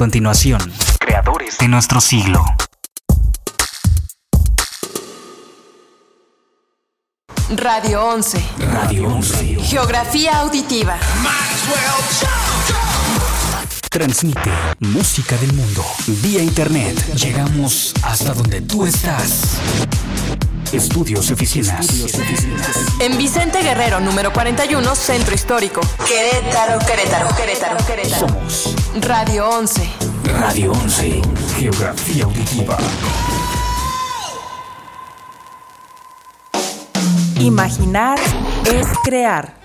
continuación, creadores de nuestro siglo. Radio 11. Radio 11. Geografía auditiva. Transmite música del mundo vía internet. Llegamos hasta donde tú estás. Estudios y oficinas. En Vicente Guerrero, número 41, Centro Histórico. Querétaro, Querétaro, Querétaro, Querétaro. Somos Radio 11. Radio 11. Geografía auditiva. Imaginar es crear.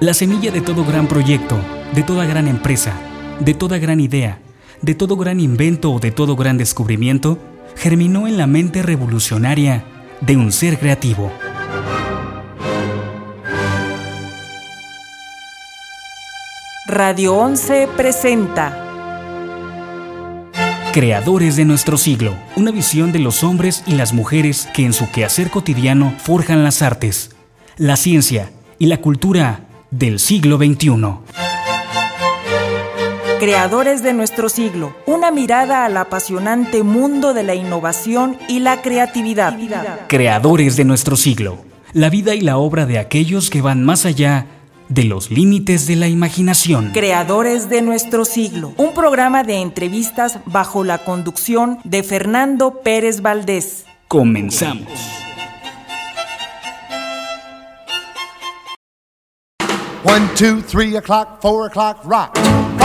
La semilla de todo gran proyecto, de toda gran empresa, de toda gran idea, de todo gran invento o de todo gran descubrimiento, germinó en la mente revolucionaria de un ser creativo. Radio 11 presenta Creadores de nuestro siglo, una visión de los hombres y las mujeres que en su quehacer cotidiano forjan las artes, la ciencia y la cultura del siglo XXI. Creadores de nuestro siglo, una mirada al apasionante mundo de la innovación y la creatividad. Creadores de nuestro siglo, la vida y la obra de aquellos que van más allá de los límites de la imaginación. Creadores de nuestro siglo, un programa de entrevistas bajo la conducción de Fernando Pérez Valdés. Comenzamos. One, two, three o'clock, four o'clock, rock.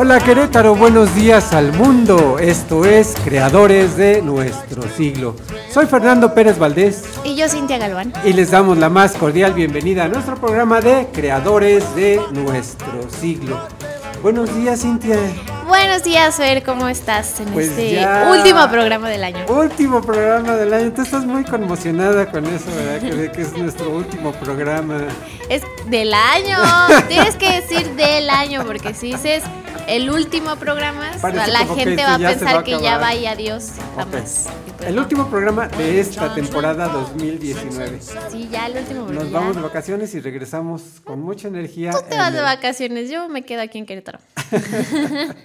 Hola Querétaro, buenos días al mundo. Esto es Creadores de nuestro siglo. Soy Fernando Pérez Valdés Y yo, Cintia Galván. y les damos la más cordial bienvenida a nuestro programa de Creadores de nuestro siglo. Buenos días Cintia. Buenos días, Fer, ¿cómo estás en Pues este ya. último programa del año? Último programa del año. Tú estás muy conmocionada con eso, ¿verdad? Que, que es nuestro último programa. Es del año. Tienes que decir del año, porque si dices el último programa, Parece la gente va a pensar va a que ya acabar. va y adiós. Ok. Jamás. Pues El no. último programa de esta temporada 2019. Sí, ya el último. porque Nos vamos de vacaciones y regresamos con mucha energía. Tú te en vas de vacaciones, yo me quedo aquí en Querétaro.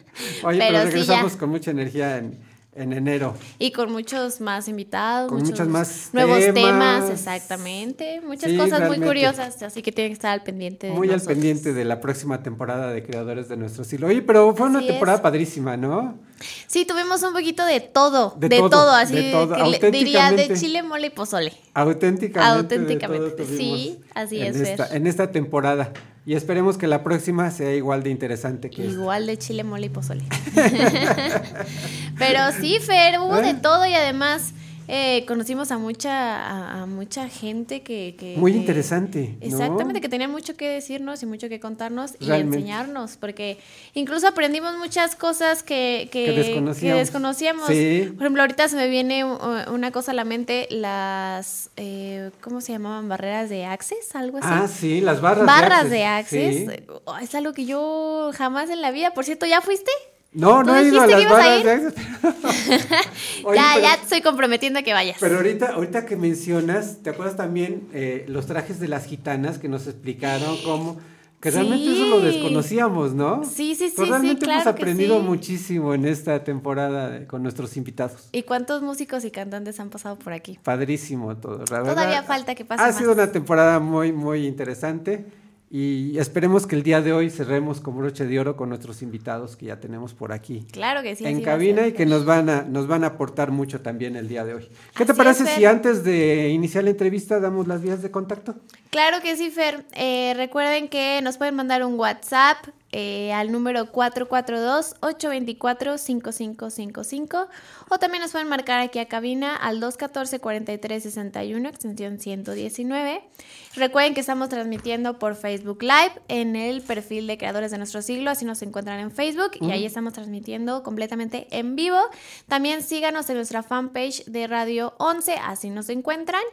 Oye, pero, Pero sí, regresamos ya. con mucha energía en, en enero. Y con muchos más invitados, Con muchos muchos más nuevos temas, temas. exactamente. Muchas Sí, cosas muy curiosas, así que tienen que estar al pendiente. de Muy al pendiente de la próxima temporada de Creadores de Nuestro Siglo. Oye, pero fue una es. temporada padrísima, ¿no? Sí, tuvimos un poquito de todo, De de, todo, todo, así de todo, que diría de chile, mole y pozole. Auténticamente. Auténticamente, sí, así en es, Esta, en esta temporada. Y esperemos que la próxima sea igual de interesante que esta. Igual de chile, mole y pozole. Pero sí, Fer, hubo ¿Eh? de todo y además eh, conocimos a mucha, a, a mucha gente que, que- Muy que- interesante, ¿no? Exactamente, que tenía mucho que decirnos y mucho que contarnos y enseñarnos, porque incluso aprendimos muchas cosas que, que, desconocíamos. Sí. Por ejemplo, ahorita se me viene uh, una cosa a la mente, las, eh, ¿cómo se llamaban? Barreras de access, algo así. Ah, sí, las barras Barras de de Access, access. sí. Oh, es algo que yo jamás en la vida. Por cierto, ¿ya fuiste? No, ¿Tú no he ido a las barras de Access. Oye, ya, pero- ya te estoy comprometiendo a que vayas. Pero ahorita, ahorita que mencionas, ¿te acuerdas también eh, los trajes de las gitanas que nos explicaron cómo? Que realmente Sí. eso lo desconocíamos, ¿no? Sí, sí, sí, Pero sí, realmente hemos claro que aprendido sí. muchísimo en esta temporada con nuestros invitados. ¿Y cuántos músicos y cantantes han pasado por aquí? Padrísimo todo, la Todavía verdad. falta que pase Ha más. sido una temporada muy, muy interesante y esperemos que el día de hoy cerremos con broche de oro con nuestros invitados que ya tenemos por aquí. Claro que sí. en cabina y que nos van a nos van a aportar mucho también el día de hoy. ¿Qué te parece si antes de iniciar la entrevista damos las vías de contacto? Claro que sí, Fer. Eh, recuerden que nos pueden mandar un WhatsApp eh, al número 442-824-5555 o también nos pueden marcar aquí a cabina al 214-4361, extensión 119. Recuerden que estamos transmitiendo por Facebook Live en el perfil de Creadores de Nuestro Siglo, así nos encuentran en Facebook y ahí estamos transmitiendo completamente en vivo. También síganos en nuestra fanpage de Radio 11, así nos encuentran.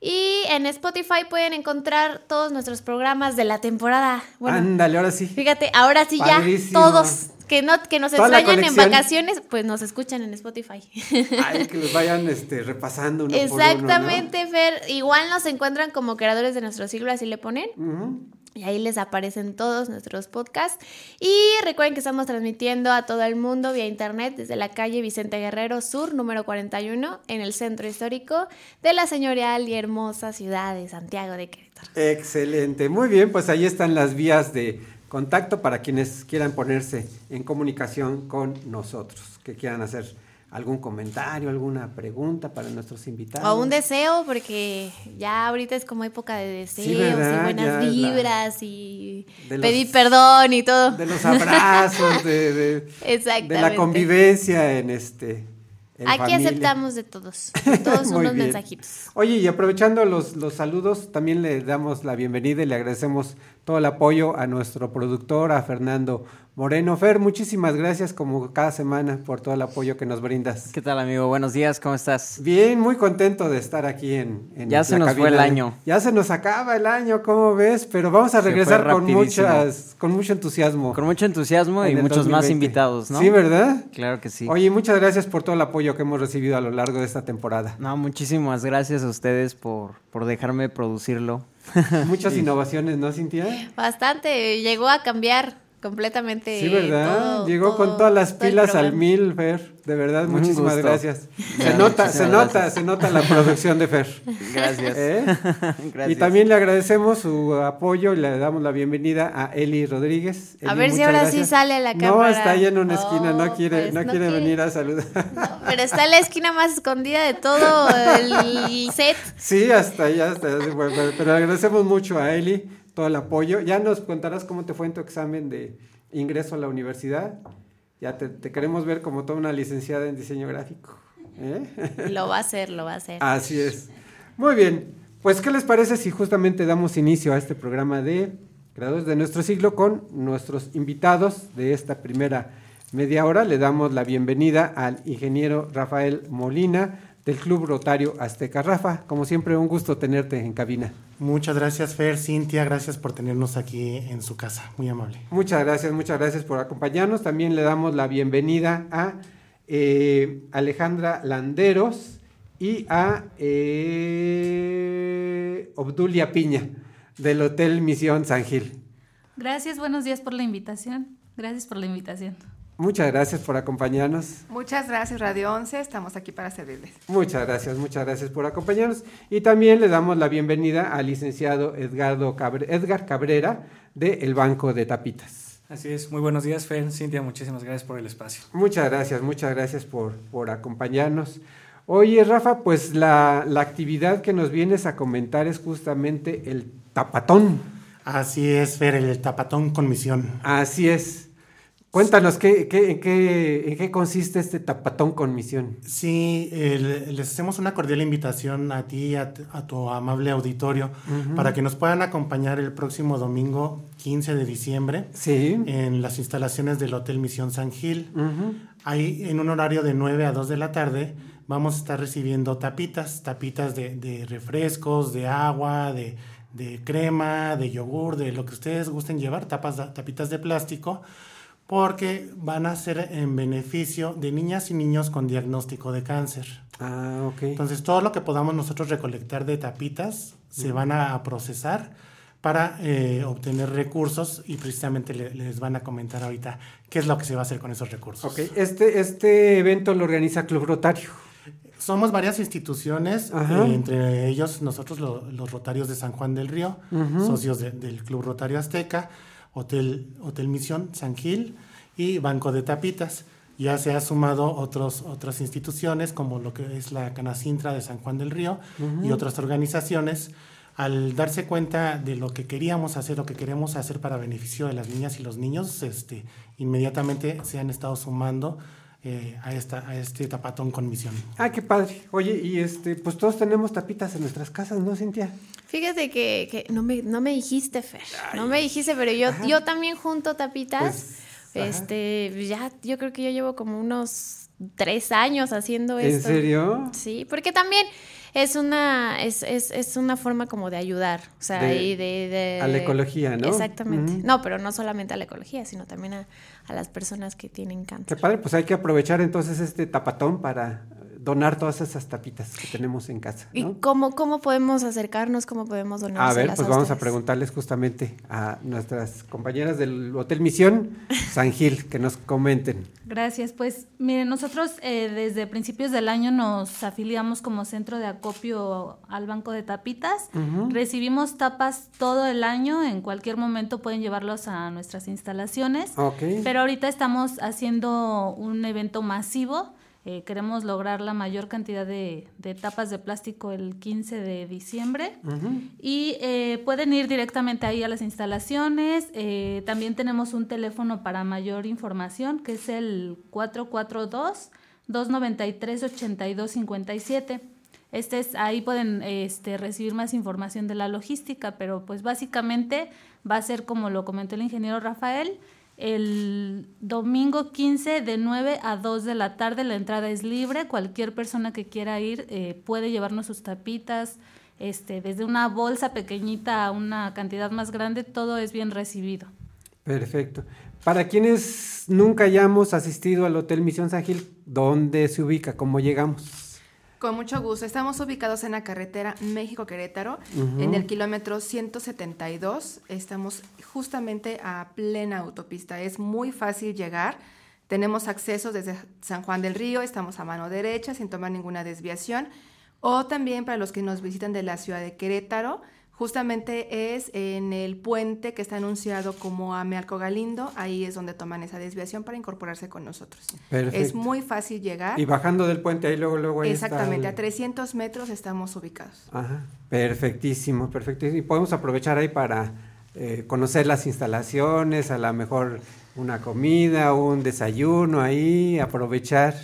Y en Spotify pueden encontrar todos nuestros programas de la temporada. Bueno, Ándale, ahora sí. Fíjate, ahora sí ya todos que no que nos extrañan en vacaciones, pues nos escuchan en Spotify. Ay, que los vayan este, repasando uno por uno, ¿no? Exactamente, Fer. Igual nos encuentran como creadores de nuestro siglo, así le ponen. Y ahí les aparecen todos nuestros podcasts. Y recuerden que estamos transmitiendo a todo el mundo vía internet desde la calle Vicente Guerrero Sur, número 41, en el centro histórico de la señorial y hermosa ciudad de Santiago de Querétaro. Excelente, muy bien, pues ahí están las vías de contacto para quienes quieran ponerse en comunicación con nosotros, que quieran hacer algún comentario, alguna pregunta para nuestros invitados. O un deseo, porque ya ahorita es como época de deseos y buenas Ya es la- vibras y los- pedir perdón y todo. De los abrazos, de, de- de la convivencia en este. Aquí familia. aceptamos de todos. Todos unos bien. mensajitos. Oye, y aprovechando los, los saludos, también le damos la bienvenida y le agradecemos todo el apoyo a nuestro productor, a Fernando Moreno. Fer, muchísimas gracias como cada semana por todo el apoyo que nos brindas. ¿Qué tal, amigo? Buenos días, ¿cómo estás? Bien, muy contento de estar aquí en, en Ya se nos cabina fue el año. Ya se nos acaba el año, ¿cómo ves? Pero vamos a regresar con muchas, con mucho entusiasmo. Con mucho entusiasmo y en muchos más 2020. invitados, ¿no? Sí, ¿verdad? Claro que sí. Oye, muchas gracias por todo el apoyo que hemos recibido a lo largo de esta temporada. No, muchísimas gracias a ustedes por, por dejarme producirlo. Muchas innovaciones, ¿no, Cintia? Bastante. Llegó a cambiar completamente. Sí, ¿verdad? todo- Llegó con todo- todas las pilas al mil, Fer. De verdad, Un muchísimas gusto. gracias. Se nota, se nota, gracias. se nota la producción de Fer. Gracias. ¿Eh? Gracias. Y también le agradecemos su apoyo y le damos la bienvenida a Eli Rodríguez. A Eli, ver si ahora sí gracias. sale a la No, cámara. está ahí en una esquina, no Oh, quiere, pues no, no quiere quiere. venir a saludar. Pero está en la esquina más escondida de todo el set. Sí, hasta allá, hasta allá, pero agradecemos mucho a Eli todo el apoyo. Ya nos contarás cómo te fue en tu examen de ingreso a la universidad. Ya te, te queremos ver como toda una licenciada en diseño gráfico. ¿eh? Lo va a hacer, lo va a hacer. Así es. Muy bien. Pues, ¿qué les parece si justamente damos inicio a este programa de Creadores de nuestro siglo con nuestros invitados de esta primera media hora? Le damos la bienvenida al ingeniero Rafael Molina del Club Rotario Azteca. Rafa, como siempre, un gusto tenerte en cabina. Muchas gracias, Fer, Cintia, gracias por tenernos aquí en su casa, muy amable. Muchas gracias, muchas gracias por acompañarnos. También le damos la bienvenida a eh, Alejandra Landeros y a eh, Obdulia Piña del Hotel Misión San Gil. Gracias, buenos días por la invitación. Gracias por la invitación. Muchas gracias por acompañarnos. Muchas gracias, Radio 11. Estamos aquí para servirles. Muchas gracias, muchas gracias por acompañarnos. Y también le damos la bienvenida al licenciado Edgardo Cabre- Edgar Cabrera del Banco de Tapitas. Así es, muy buenos días, Fer, Cintia, muchísimas gracias por el espacio. Muchas gracias, muchas gracias por, por acompañarnos. Oye, Rafa, pues la, la actividad que nos vienes a comentar es justamente el tapatón. Así es, Fer, el tapatón con misión. Así es. Cuéntanos, ¿qué, qué, en, qué, ¿en qué consiste este tapatón con misión? Sí, el- les hacemos una cordial invitación a ti, a, a tu amable auditorio, para que nos puedan acompañar el próximo domingo 15 de diciembre Sí. en las instalaciones del Hotel Misión San Gil. Ahí en un horario de 9 a 2 de la tarde vamos a estar recibiendo tapitas, tapitas de, de refrescos, de agua, de, de crema, de yogur, de lo que ustedes gusten llevar, tapas, tapitas de plástico, porque van a ser en beneficio de niñas y niños con diagnóstico de cáncer. Ah, ok. Entonces todo lo que podamos nosotros recolectar de tapitas se van a procesar para eh, obtener recursos y precisamente le- les van a comentar ahorita qué es lo que se va a hacer con esos recursos. Ok, este, este evento lo organiza Club Rotario. Somos varias instituciones, eh, entre ellos nosotros lo- los Rotarios de San Juan del Río, socios de- del Club Rotario Azteca, Hotel, Hotel Misión San Gil y Banco de Tapitas. Ya se ha sumado otros, otras instituciones como lo que es la Canacintra de San Juan del Río y otras organizaciones al darse cuenta de lo que queríamos hacer, lo que queremos hacer para beneficio de las niñas y los niños, este, inmediatamente se han estado sumando eh, a, esta, a este tapatón con misión. Ah, qué padre. Oye, y este, pues todos tenemos tapitas en nuestras casas, ¿no, Cintia? Fíjate que, que no, me, no me dijiste, Fer. no me dijiste, pero yo, yo también junto tapitas. Pues, este, ya, yo creo que yo llevo como unos tres años haciendo esto. ¿En serio? Sí, porque también es una, es, es, es una forma como de ayudar, o sea, De- y de, de- a la ecología, ¿no? Exactamente. No, pero no solamente a la ecología, sino también a, a las personas que tienen Qué cáncer. padre, pues hay que aprovechar entonces este tapatón para donar todas esas tapitas que tenemos en casa. ¿Y cómo, cómo podemos acercarnos? ¿Cómo podemos donar? A ver, pues vamos a preguntarles justamente a nuestras compañeras del Hotel Misión San Gil que nos comenten. Gracias. Pues miren, nosotros eh, desde principios del año nos afiliamos como centro de acopio al Banco de Tapitas. Recibimos tapas todo el año, en cualquier momento pueden llevarlos a nuestras instalaciones. Ok. Pero ahorita estamos haciendo un evento masivo. Eh, queremos lograr la mayor cantidad de, de tapas de plástico el 15 de diciembre. Y eh, pueden ir directamente ahí a las instalaciones. Eh, también tenemos un teléfono para mayor información, que es el 442-293-8257. Este es, ahí pueden este, recibir más información de la logística, pero pues básicamente va a ser como lo comentó el ingeniero Rafael, el domingo 15 de 9 a 2 de la tarde la entrada es libre, cualquier persona que quiera ir eh, puede llevarnos sus tapitas, este, desde una bolsa pequeñita a una cantidad más grande, todo es bien recibido. Perfecto. Para quienes nunca hayamos asistido al Hotel Misión San Gil, ¿dónde se ubica? ¿Cómo llegamos? Con mucho gusto. Estamos ubicados en la carretera México-Querétaro, en el kilómetro 172. Estamos justamente a plena autopista. Es muy fácil llegar. Tenemos acceso desde San Juan del Río, estamos a mano derecha sin tomar ninguna desviación. O también para los que nos visitan de la ciudad de Querétaro, justamente es en el puente que está anunciado como Amealco Galindo. Ahí es donde toman esa desviación para incorporarse con nosotros. Es Perfecto. muy fácil llegar. Y bajando del puente, ahí luego, luego ahí está Exactamente, el- a 300 metros estamos ubicados. Ajá, perfectísimo, perfectísimo. Y podemos aprovechar ahí para eh, conocer las instalaciones, a lo mejor una comida, un desayuno ahí, aprovechar.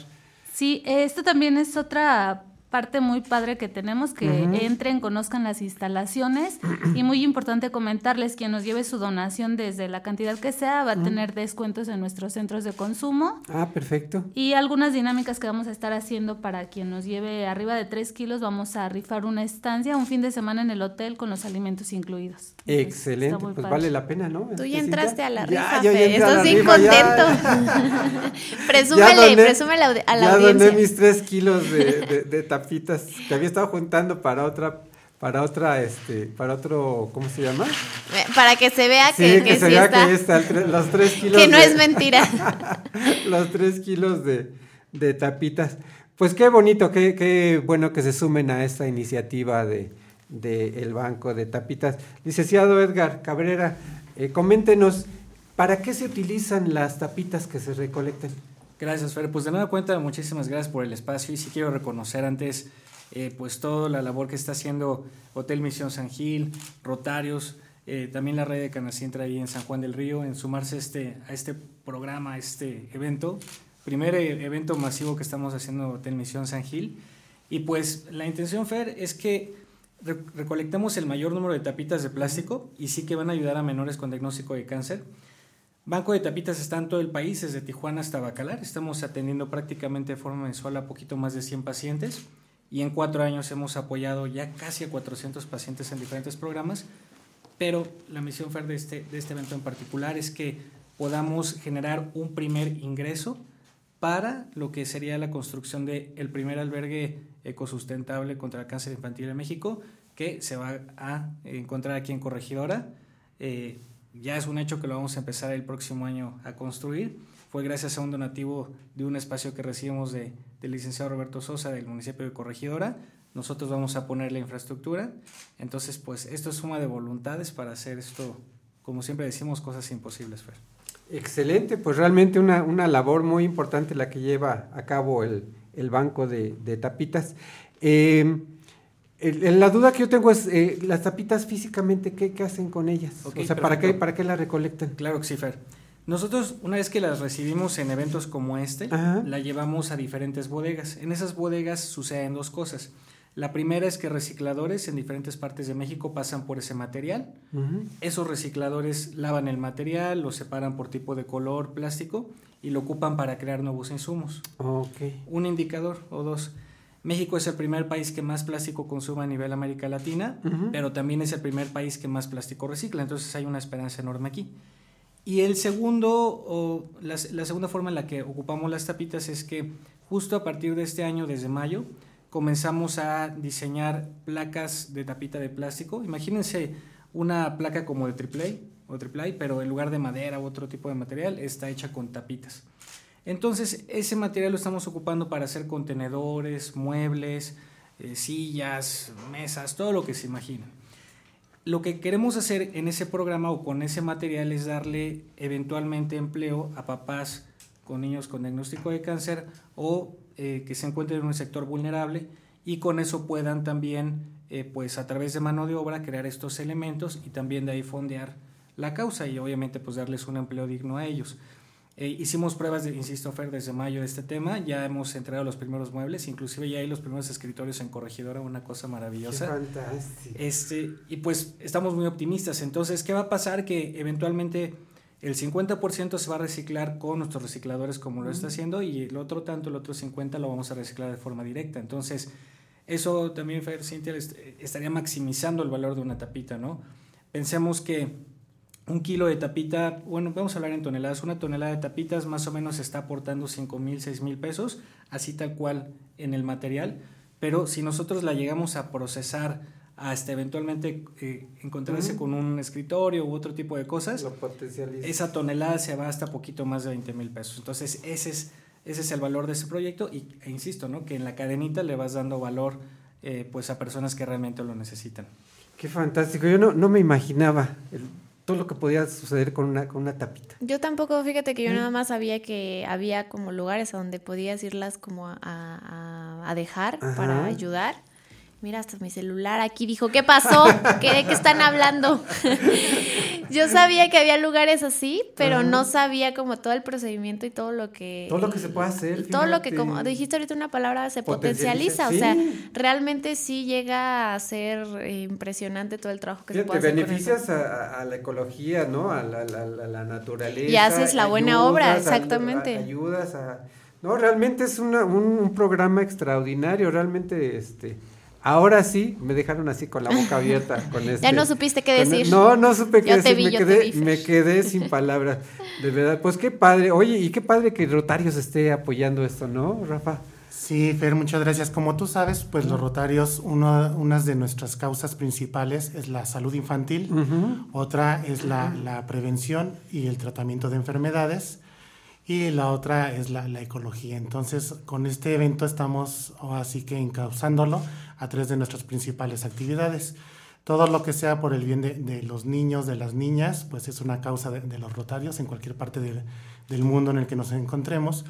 Sí, esto también es otra parte muy padre que tenemos, que Ujú. entren, conozcan las instalaciones y muy importante comentarles, quien nos lleve su donación desde la cantidad que sea va a Ujú. tener descuentos en nuestros centros de consumo Ah, perfecto. y algunas dinámicas que vamos a estar haciendo para quien nos lleve arriba de 3 kilos, vamos a rifar una estancia, un fin de semana en el hotel con los alimentos incluidos. Excelente, pues padre. vale la pena, ¿no? Tú Este, ya entraste Cintia? a la Ya, rifa, ya Fe. Estás bien ya. contento. Ya presúmele, presúmele a la- ya audiencia. doné mis tres kilos de, de- de que había estado juntando para otra, para otra, este, para otro, ¿cómo se llama? Eh, Para que se vea Sí, que, que que se sí vea está. que está el los tres kilos. Que no de- es mentira. los tres kilos de, de tapitas. Pues qué bonito, qué, qué bueno que se sumen a esta iniciativa de, de el Banco de Tapitas. Licenciado Edgar Cabrera, eh, coméntenos, ¿para qué se utilizan las tapitas que se recolectan? Gracias, Fer. Pues de nueva cuenta, muchísimas gracias por el espacio y sí quiero reconocer antes eh, pues toda la labor que está haciendo Hotel Misión San Gil, Rotarios, eh, también la red de Canacintra ahí en San Juan del Río, en sumarse este, a este programa, a este evento. Primer eh, evento masivo que estamos haciendo Hotel Misión San Gil. Y pues la intención, Fer, es que re- recolectemos el mayor número de tapitas de plástico y sí que van a ayudar a menores con diagnóstico de cáncer. Banco de Tapitas está en todo el país, desde Tijuana hasta Bacalar. Estamos atendiendo prácticamente de forma mensual a poquito más de 100 pacientes y en cuatro años hemos apoyado ya casi a 400 pacientes en diferentes programas. Pero la misión Fer de este, de este evento en particular es que podamos generar un primer ingreso para lo que sería la construcción del el primer albergue ecosustentable contra el cáncer infantil en México, que se va a encontrar aquí en Corregidora. Eh, ya es un hecho que lo vamos a empezar el próximo año a construir. Fue gracias a un donativo de un espacio que recibimos de, del licenciado Roberto Sosa del municipio de Corregidora. Nosotros vamos a poner la infraestructura. Entonces, pues esto es suma de voluntades para hacer esto, como siempre decimos, cosas imposibles, Fer. Excelente, pues realmente una, una labor muy importante la que lleva a cabo el, el Banco de, de Tapitas. Eh, el- la duda que yo tengo es, eh, las tapitas físicamente, ¿qué, qué hacen con ellas? O sea, ¿para qué. ¿para qué las recolectan? Claro que sí, Fer. Nosotros, una vez que las recibimos en eventos como este, Ajá. la llevamos a diferentes bodegas. En esas bodegas suceden dos cosas. La primera es que recicladores en diferentes partes de México pasan por ese material. Esos recicladores lavan el material, lo separan por tipo de color, plástico y lo ocupan para crear nuevos insumos. Un indicador o dos. México es el primer país que más plástico consume a nivel América Latina, pero también es el primer país que más plástico recicla, entonces hay una esperanza enorme aquí. Y el segundo, o la, la segunda forma en la que ocupamos las tapitas es que justo a partir de este año, desde mayo, comenzamos a diseñar placas de tapita de plástico. Imagínense una placa como de AAA o AAA, pero en lugar de madera u otro tipo de material, está hecha con tapitas. Entonces, ese material lo estamos ocupando para hacer contenedores, muebles, eh, sillas, mesas, todo lo que se imaginen. Lo que queremos hacer en ese programa o con ese material es darle eventualmente empleo a papás con niños con diagnóstico de cáncer o eh, que se encuentren en un sector vulnerable y con eso puedan también, eh, pues a través de mano de obra, crear estos elementos y también de ahí fondear la causa y obviamente pues darles un empleo digno a ellos. Eh, hicimos pruebas, de, insisto, Fer, desde mayo de este tema. Ya hemos entregado los primeros muebles, inclusive ya hay los primeros escritorios en Corregidora, una cosa maravillosa. Qué fantástico. Este, y pues estamos muy optimistas. Entonces, ¿qué va a pasar? Que eventualmente el 50% se va a reciclar con nuestros recicladores como lo está haciendo y el otro tanto, el otro 50% lo vamos a reciclar de forma directa. Entonces, eso también, Fer, Cintia, est- estaría maximizando el valor de una tapita, ¿no? Pensemos que un kilo de tapita, bueno, vamos a hablar en toneladas, una tonelada de tapitas más o menos está aportando 5 mil, 6 mil pesos, así tal cual en el material, pero si nosotros la llegamos a procesar hasta eventualmente eh, encontrarse con un escritorio u otro tipo de cosas, Lo esa tonelada se va hasta poquito más de 20 mil pesos. Entonces, ese es, ese es el valor de ese proyecto y, e insisto, ¿no? que en la cadenita le vas dando valor eh, pues a personas que realmente lo necesitan. Qué fantástico. Yo no, no me imaginaba el- todo lo que podía suceder con una, con una tapita. Yo tampoco, fíjate que yo ¿Mm? nada más sabía que había como lugares a donde podías irlas como a, a- a dejar Ajá. para ayudar. Mira, hasta mi celular aquí dijo, ¿qué pasó? ¿Qué, ¿De qué están hablando? yo sabía que había lugares así, pero Ajá. no sabía como todo el procedimiento y todo lo que... Todo lo que se puede hacer. Todo lo que, como dijiste ahorita una palabra, se Potencializa. O sea, realmente sí llega a ser eh, impresionante todo el trabajo que se puede hacer eso. beneficias a, la ecología, ¿no? A la, la- la- la naturaleza. Y haces la buena obra, exactamente. a- ayudas a... No, realmente es una- un, un programa extraordinario, realmente, este... Ahora sí, me dejaron así con la boca abierta con este... Ya no supiste qué con- decir. No, no supe qué Yo te decir, vi, me, yo te quedé, vi, me quedé sin palabras, de verdad. Pues qué padre, oye, y qué padre que Rotarios esté apoyando esto, ¿no, Rafa? Sí, Fer, muchas gracias. Como tú sabes, pues los Rotarios, uno, unas de nuestras causas principales es la salud infantil, otra es la, la prevención y el tratamiento de enfermedades y la otra es la, la ecología. Entonces, con este evento estamos así que encauzándolo a tres de nuestras principales actividades. Todo lo que sea por el bien de, de los niños, de las niñas, pues es una causa de, de los Rotarios en cualquier parte del- del mundo en el que nos encontremos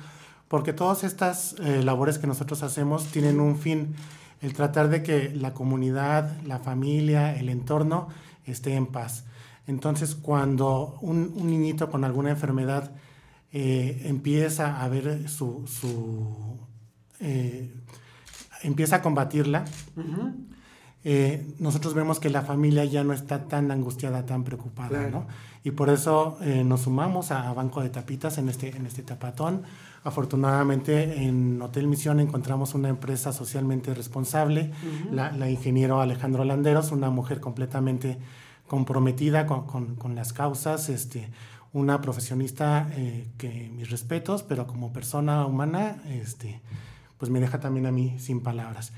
porque todas estas eh, labores que nosotros hacemos tienen un fin, el tratar de que la comunidad, la familia, el entorno esté en paz. Entonces, cuando un, un niñito con alguna enfermedad eh, empieza a ver su, su eh, empieza a combatirla, eh, nosotros vemos que la familia ya no está tan angustiada, tan preocupada, Claro. ¿no? Y por eso eh, nos sumamos a, a Banco de Tapitas en este, en este tapatón. Afortunadamente en Hotel Misión encontramos una empresa socialmente responsable, la, la ingeniero Alejandro Landeros, una mujer completamente comprometida con, con- con las causas, este, una profesionista eh, que mis respetos, pero como persona humana, este, pues me deja también a mí sin palabras.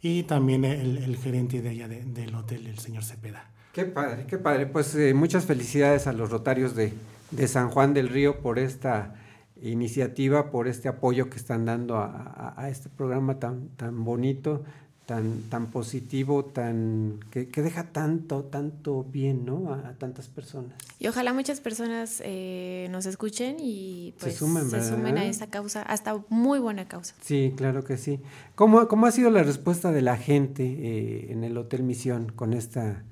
Y también el, gerente de allá de- del hotel, el señor Cepeda. Qué padre, qué padre. Pues eh, muchas felicidades a los Rotarios de, de San Juan del Río por esta iniciativa, por este apoyo que están dando a, a- a este programa tan, tan bonito, tan, tan positivo, tan que, que deja tanto, tanto bien, ¿no? A, a tantas personas. Y ojalá muchas personas eh, nos escuchen y pues Se sumen, se sumen a esta causa, hasta muy buena causa. Sí, claro que sí. ¿Cómo, cómo ha sido la respuesta de la gente eh, en el Hotel Misión con esta,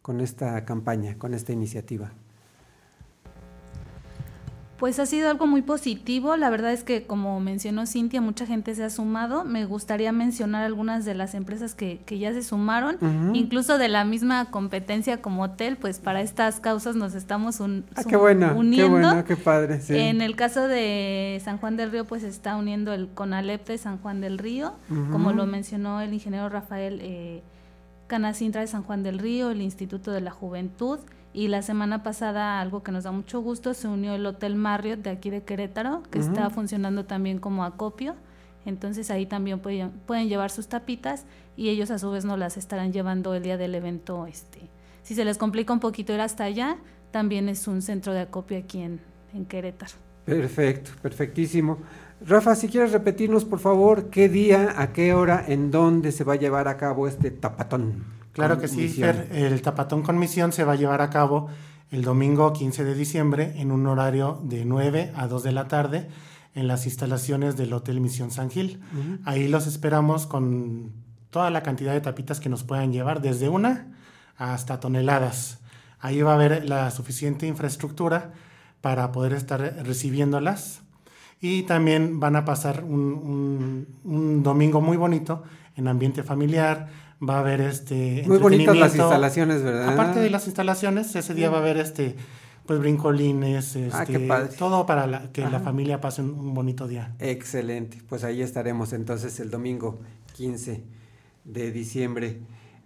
con esta campaña, con esta iniciativa? Pues ha sido algo muy positivo. La verdad es que, como mencionó Cintia, mucha gente se ha sumado. Me gustaría mencionar algunas de las empresas que, que ya se sumaron, incluso de la misma competencia como hotel, pues para estas causas nos estamos un- Ah, qué bueno, qué bueno, qué padre. Sí. En el caso de San Juan del Río, pues está uniendo el CONALEP de San Juan del Río, como lo mencionó el ingeniero Rafael eh, Canacintra de San Juan del Río, el Instituto de la Juventud, y la semana pasada, algo que nos da mucho gusto, se unió el Hotel Marriott de aquí de Querétaro, que está funcionando también como acopio. Entonces ahí también pueden, pueden llevar sus tapitas y ellos a su vez nos las estarán llevando el día del evento. Este. Si se les complica un poquito ir hasta allá, también es un centro de acopio aquí en, en Querétaro. Perfecto, perfectísimo. Rafa, si quieres repetirnos, por favor, qué día, a qué hora, en dónde se va a llevar a cabo este tapatón. Claro que sí? Fer. El Tapatón con Misión se va a llevar a cabo el domingo 15 de diciembre en un horario de 9 a 2 de la tarde en las instalaciones del Hotel Misión San Gil. Ahí los esperamos con toda la cantidad de tapitas que nos puedan llevar, desde una hasta toneladas. Ahí va a haber la suficiente infraestructura para poder estar recibiéndolas. Y también van a pasar un, un- un domingo muy bonito en ambiente familiar. Va a haber este. Muy bonitas las instalaciones, ¿verdad? Aparte de las instalaciones, ese día va a haber este. Pues brincolines, Ah, este, todo para la- que la familia pase un, un bonito día. Excelente, pues ahí estaremos entonces el domingo 15 de diciembre.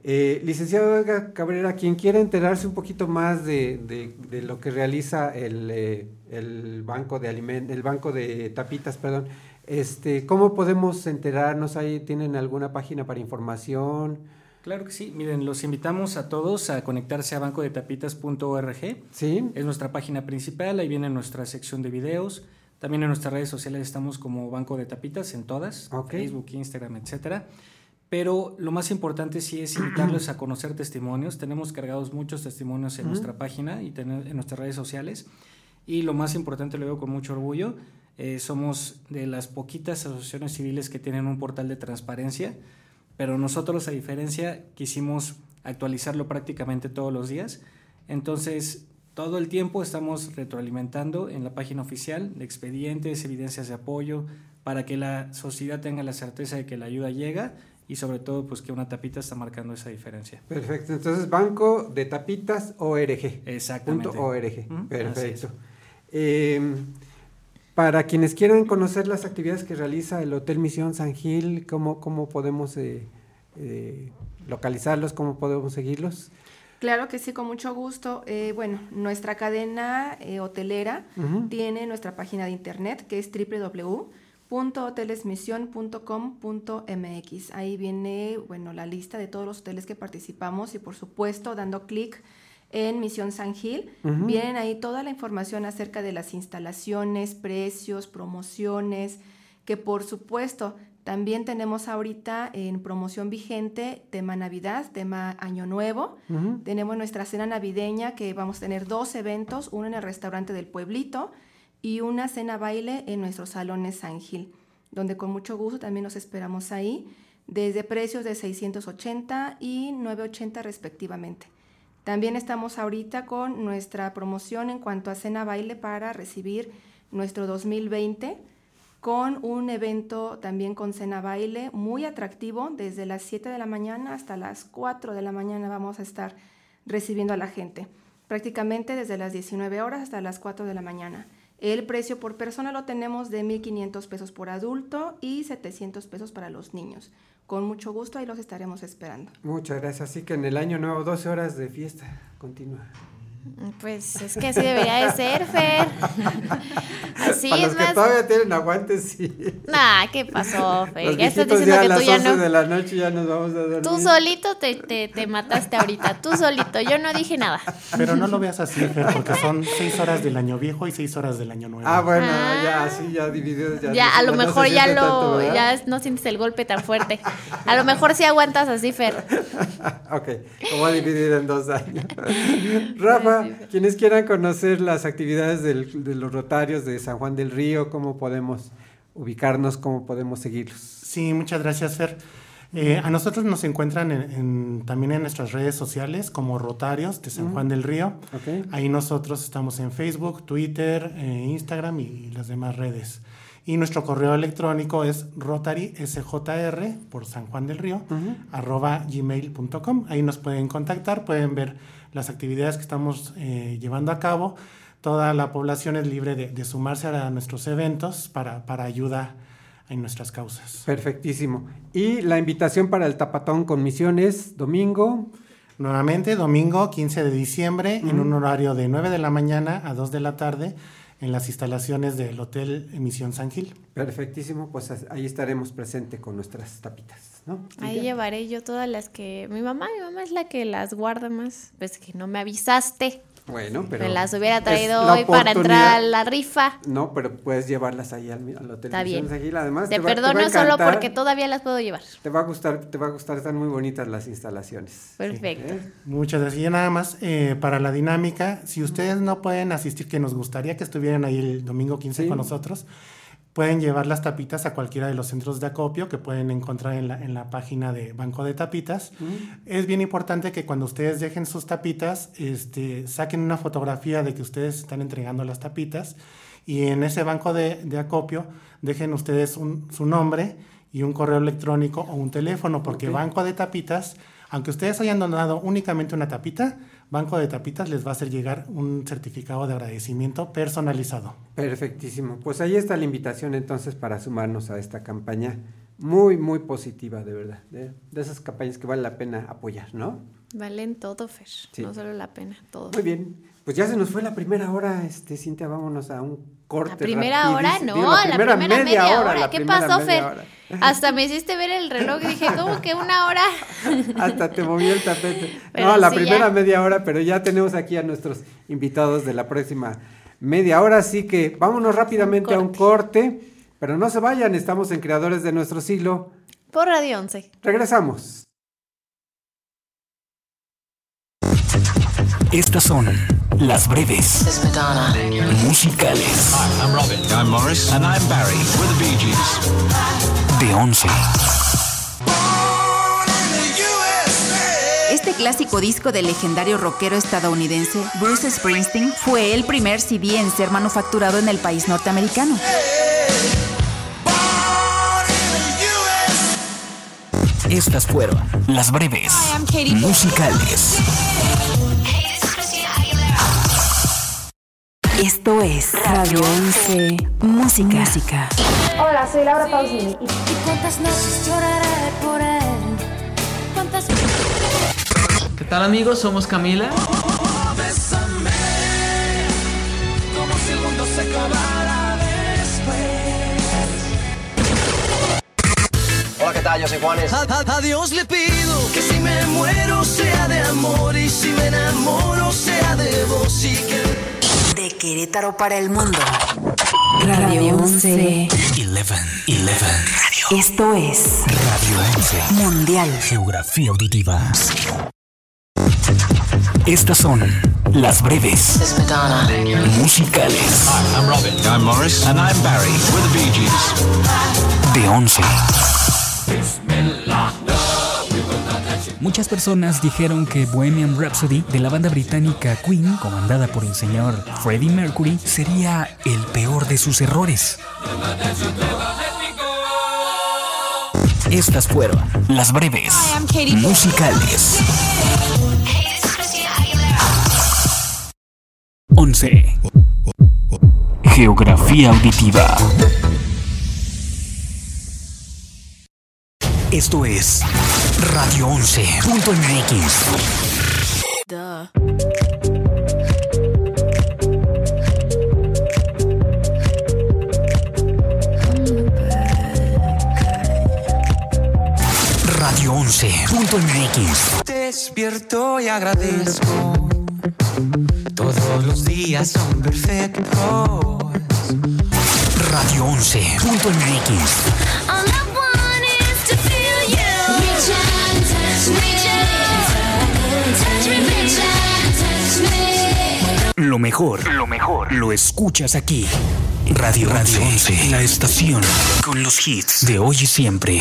Eh, licenciado Edgar Cabrera, quien quiera enterarse un poquito más de, de- de lo que realiza el, eh, el banco de alimentos, el banco de tapitas, perdón, este, ¿cómo podemos enterarnos? ¿Ahí tienen alguna página para información? Claro que sí. Miren, los invitamos a todos a conectarse a bancodetapitas.org. Sí. Es nuestra página principal, ahí viene nuestra sección de videos. También en nuestras redes sociales estamos como Banco de Tapitas en todas, Ok. Facebook, Instagram, etcétera. Pero lo más importante sí es invitarlos a conocer testimonios. Tenemos cargados muchos testimonios en Ujú. nuestra página y en nuestras redes sociales. Y lo más importante, lo digo con mucho orgullo, eh, somos de las poquitas asociaciones civiles que tienen un portal de transparencia, pero nosotros, a diferencia, quisimos actualizarlo prácticamente todos los días. Entonces, todo el tiempo estamos retroalimentando en la página oficial de expedientes, evidencias de apoyo, para que la sociedad tenga la certeza de que la ayuda llega y sobre todo pues que una tapita está marcando esa diferencia. Perfecto, entonces banco de tapitas ORG. Exactamente. Punto ORG. Perfecto. Eh, para quienes quieran conocer las actividades que realiza el Hotel Misión San Gil, ¿cómo, cómo podemos eh, eh, localizarlos? ¿Cómo podemos seguirlos? Claro que sí, con mucho gusto. Eh, bueno, nuestra cadena eh, hotelera tiene nuestra página de internet que es www.hotelesmision.com.mx. Ahí viene, bueno, la lista de todos los hoteles que participamos y por supuesto dando clic en Misión San Gil, vienen ahí toda la información acerca de las instalaciones, precios, promociones, que por supuesto también tenemos ahorita en promoción vigente tema Navidad, tema Año Nuevo. Tenemos nuestra cena navideña que vamos a tener dos eventos, uno en el restaurante del pueblito y una cena baile en nuestros salones San Gil, donde con mucho gusto también nos esperamos ahí, desde precios de 680 y 980 respectivamente. También estamos ahorita con nuestra promoción en cuanto a cena baile para recibir nuestro 2020 con un evento también con cena baile muy atractivo. Desde las 7 de la mañana hasta las 4 de la mañana vamos a estar recibiendo a la gente. Prácticamente desde las 19 horas hasta las 4 de la mañana. El precio por persona lo tenemos de 1.500 pesos por adulto y 700 pesos para los niños. Con mucho gusto ahí los estaremos esperando. Muchas gracias. Así que en el año nuevo, 12 horas de fiesta continua. Pues es que así debería de ser, Fer. así Para es los más. todavía tienen aguante, sí. Nah, ¿qué pasó, Fer? Ya estás diciendo ya que las tú ya no. de la noche ya nos vamos a dormir. Tú solito te, te, te, mataste ahorita, tú solito. Yo no dije nada. Pero no lo veas así, Fer, porque son seis horas del año viejo y seis horas del año nuevo. Ah, bueno, ah. ya así, ya divididos. Ya, ya a lo mejor ya lo. Ya no sientes el golpe tan fuerte. A lo mejor sí aguantas así, Fer. ok, lo voy a dividir en dos años. Rafa, quienes quieran conocer las actividades del, de los Rotarios de San Juan del Río, cómo podemos ubicarnos, cómo podemos seguirlos. Sí, muchas gracias, Fer. Eh, a nosotros nos encuentran en, en, también en nuestras redes sociales como Rotarios de San Juan del Río. Okay. Ahí nosotros estamos en Facebook, Twitter, eh, Instagram y, y, las demás redes. Y nuestro correo electrónico es rotarysjr por San Juan del Río, uh -huh. arroba gmail.com. Ahí nos pueden contactar, pueden ver las actividades que estamos eh, llevando a cabo. Toda la población es libre de, sumarse a nuestros eventos para, para ayuda en nuestras causas. Perfectísimo. Y la invitación para el tapatón con misiones, domingo. Nuevamente, domingo 15 de diciembre, en un horario de 9 de la mañana a 2 de la tarde, en las instalaciones del Hotel Misión San Gil. Perfectísimo, pues ahí estaremos presente con nuestras tapitas. Ahí llevaré yo todas las que mi mamá, mi mamá es la que las guarda más, pues que no me avisaste. Bueno, pero. Me las hubiera traído hoy para entrar a la rifa. No, pero puedes llevarlas ahí al, hotel. Está bien. Te, perdono solo porque todavía las puedo llevar. Te va a gustar, te va a gustar, están muy bonitas las instalaciones. Perfecto. ¿Eh? Muchas gracias. Y nada más eh, para la dinámica, si ustedes no pueden asistir, que nos gustaría que estuvieran ahí el domingo 15 con nosotros. Pueden llevar las tapitas a cualquiera de los centros de acopio que pueden encontrar en la, en la página de Banco de Tapitas. Mm. Es bien importante que cuando ustedes dejen sus tapitas, este, saquen una fotografía de que ustedes están entregando las tapitas y en ese banco de, de acopio dejen ustedes su nombre y un correo electrónico o un teléfono, porque. Banco de Tapitas, aunque ustedes hayan donado únicamente una tapita, Banco de Tapitas les va a hacer llegar un certificado de agradecimiento personalizado. Perfectísimo. Pues ahí está la invitación entonces para sumarnos a esta campaña muy, muy positiva, de verdad. De, esas campañas que vale la pena apoyar, ¿no? Valen todo, Fer. Sí. No solo la pena, todo. Muy bien. Pues ya se nos fue la primera hora, este, Cintia. Vámonos a un corte. La primera rapidísimo. hora, no, Digo, la, primera media, hora. ¿Qué pasó, Fer? Hasta me hiciste ver el reloj y dije, ¿cómo que una hora? Hasta te moví el tapete. Pero no, la primera media hora, pero ya tenemos aquí a nuestros invitados de la próxima media hora, así que vámonos rápidamente a un corte, pero no se vayan, estamos en Creadores de nuestro siglo. Por Radio 11. Regresamos. Estas son las breves musicales I'm Robin. I'm Morris. And I'm Barry. We're the Bee Gees. De 11. Este clásico disco del legendario rockero estadounidense Bruce Springsteen fue el primer CD en ser manufacturado en el país norteamericano. Estas fueron las breves musicales. Esto es Radio 11 Música. Música. Hola, soy Laura Pausini. ¿Y cuántas noches lloraré por él? ¿Cuántas... ¿Qué tal amigos? Somos Camila. Oh, bésame, como si el mundo se acabara después. Hola, ¿qué tal? Yo soy Juanes. A, a, a Dios le pido que si me muero sea de amor y si me enamoro sea de vos y que de Querétaro para el mundo. Radio 11. 11. 11. Radio. Esto es Radio 11. Mundial. Geografía auditiva. Estas son las breves es musicales. Hi, I'm Robin. I'm Morris. And I'm Barry. We're the Bee Gees. De 11. Muchas personas dijeron que Bohemian Rhapsody de la banda británica Queen, comandada por el señor Freddie Mercury, sería el peor de sus errores. Estas fueron las breves musicales. 11. Geografía auditiva. Esto es Radio 11.mx. Radio 11.mx. Despierto y agradezco. Todos los días son perfectos. Radio 11.mx. Lo mejor, lo mejor, lo escuchas aquí. Radio Radio 11, la estación con los hits de hoy y siempre.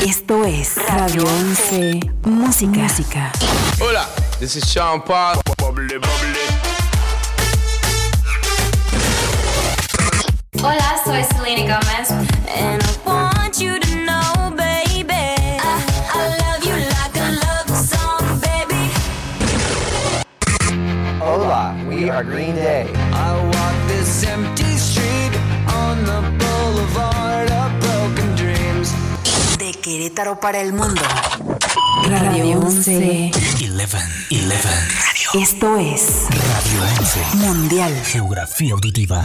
Esto es Radio 11 Música. Música. Hola, this is Sean Paul. Bubbly, bubbly. Hola, soy Selena Gomez. And I want you to Green Day. I walk this empty street on the boulevard of broken dreams. De Querétaro para el mundo. Radio 11. 11, 11. Radio. Esto es Radio 11. Mundial. Geografía auditiva.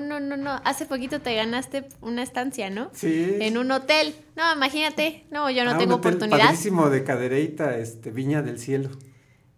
No, no, no, no. Hace poquito te ganaste una estancia, ¿no? Sí. En un hotel. No, imagínate. No, yo no Ah, tengo un hotel oportunidad. Padrísimo de Cadereyta, este, Viña del Cielo.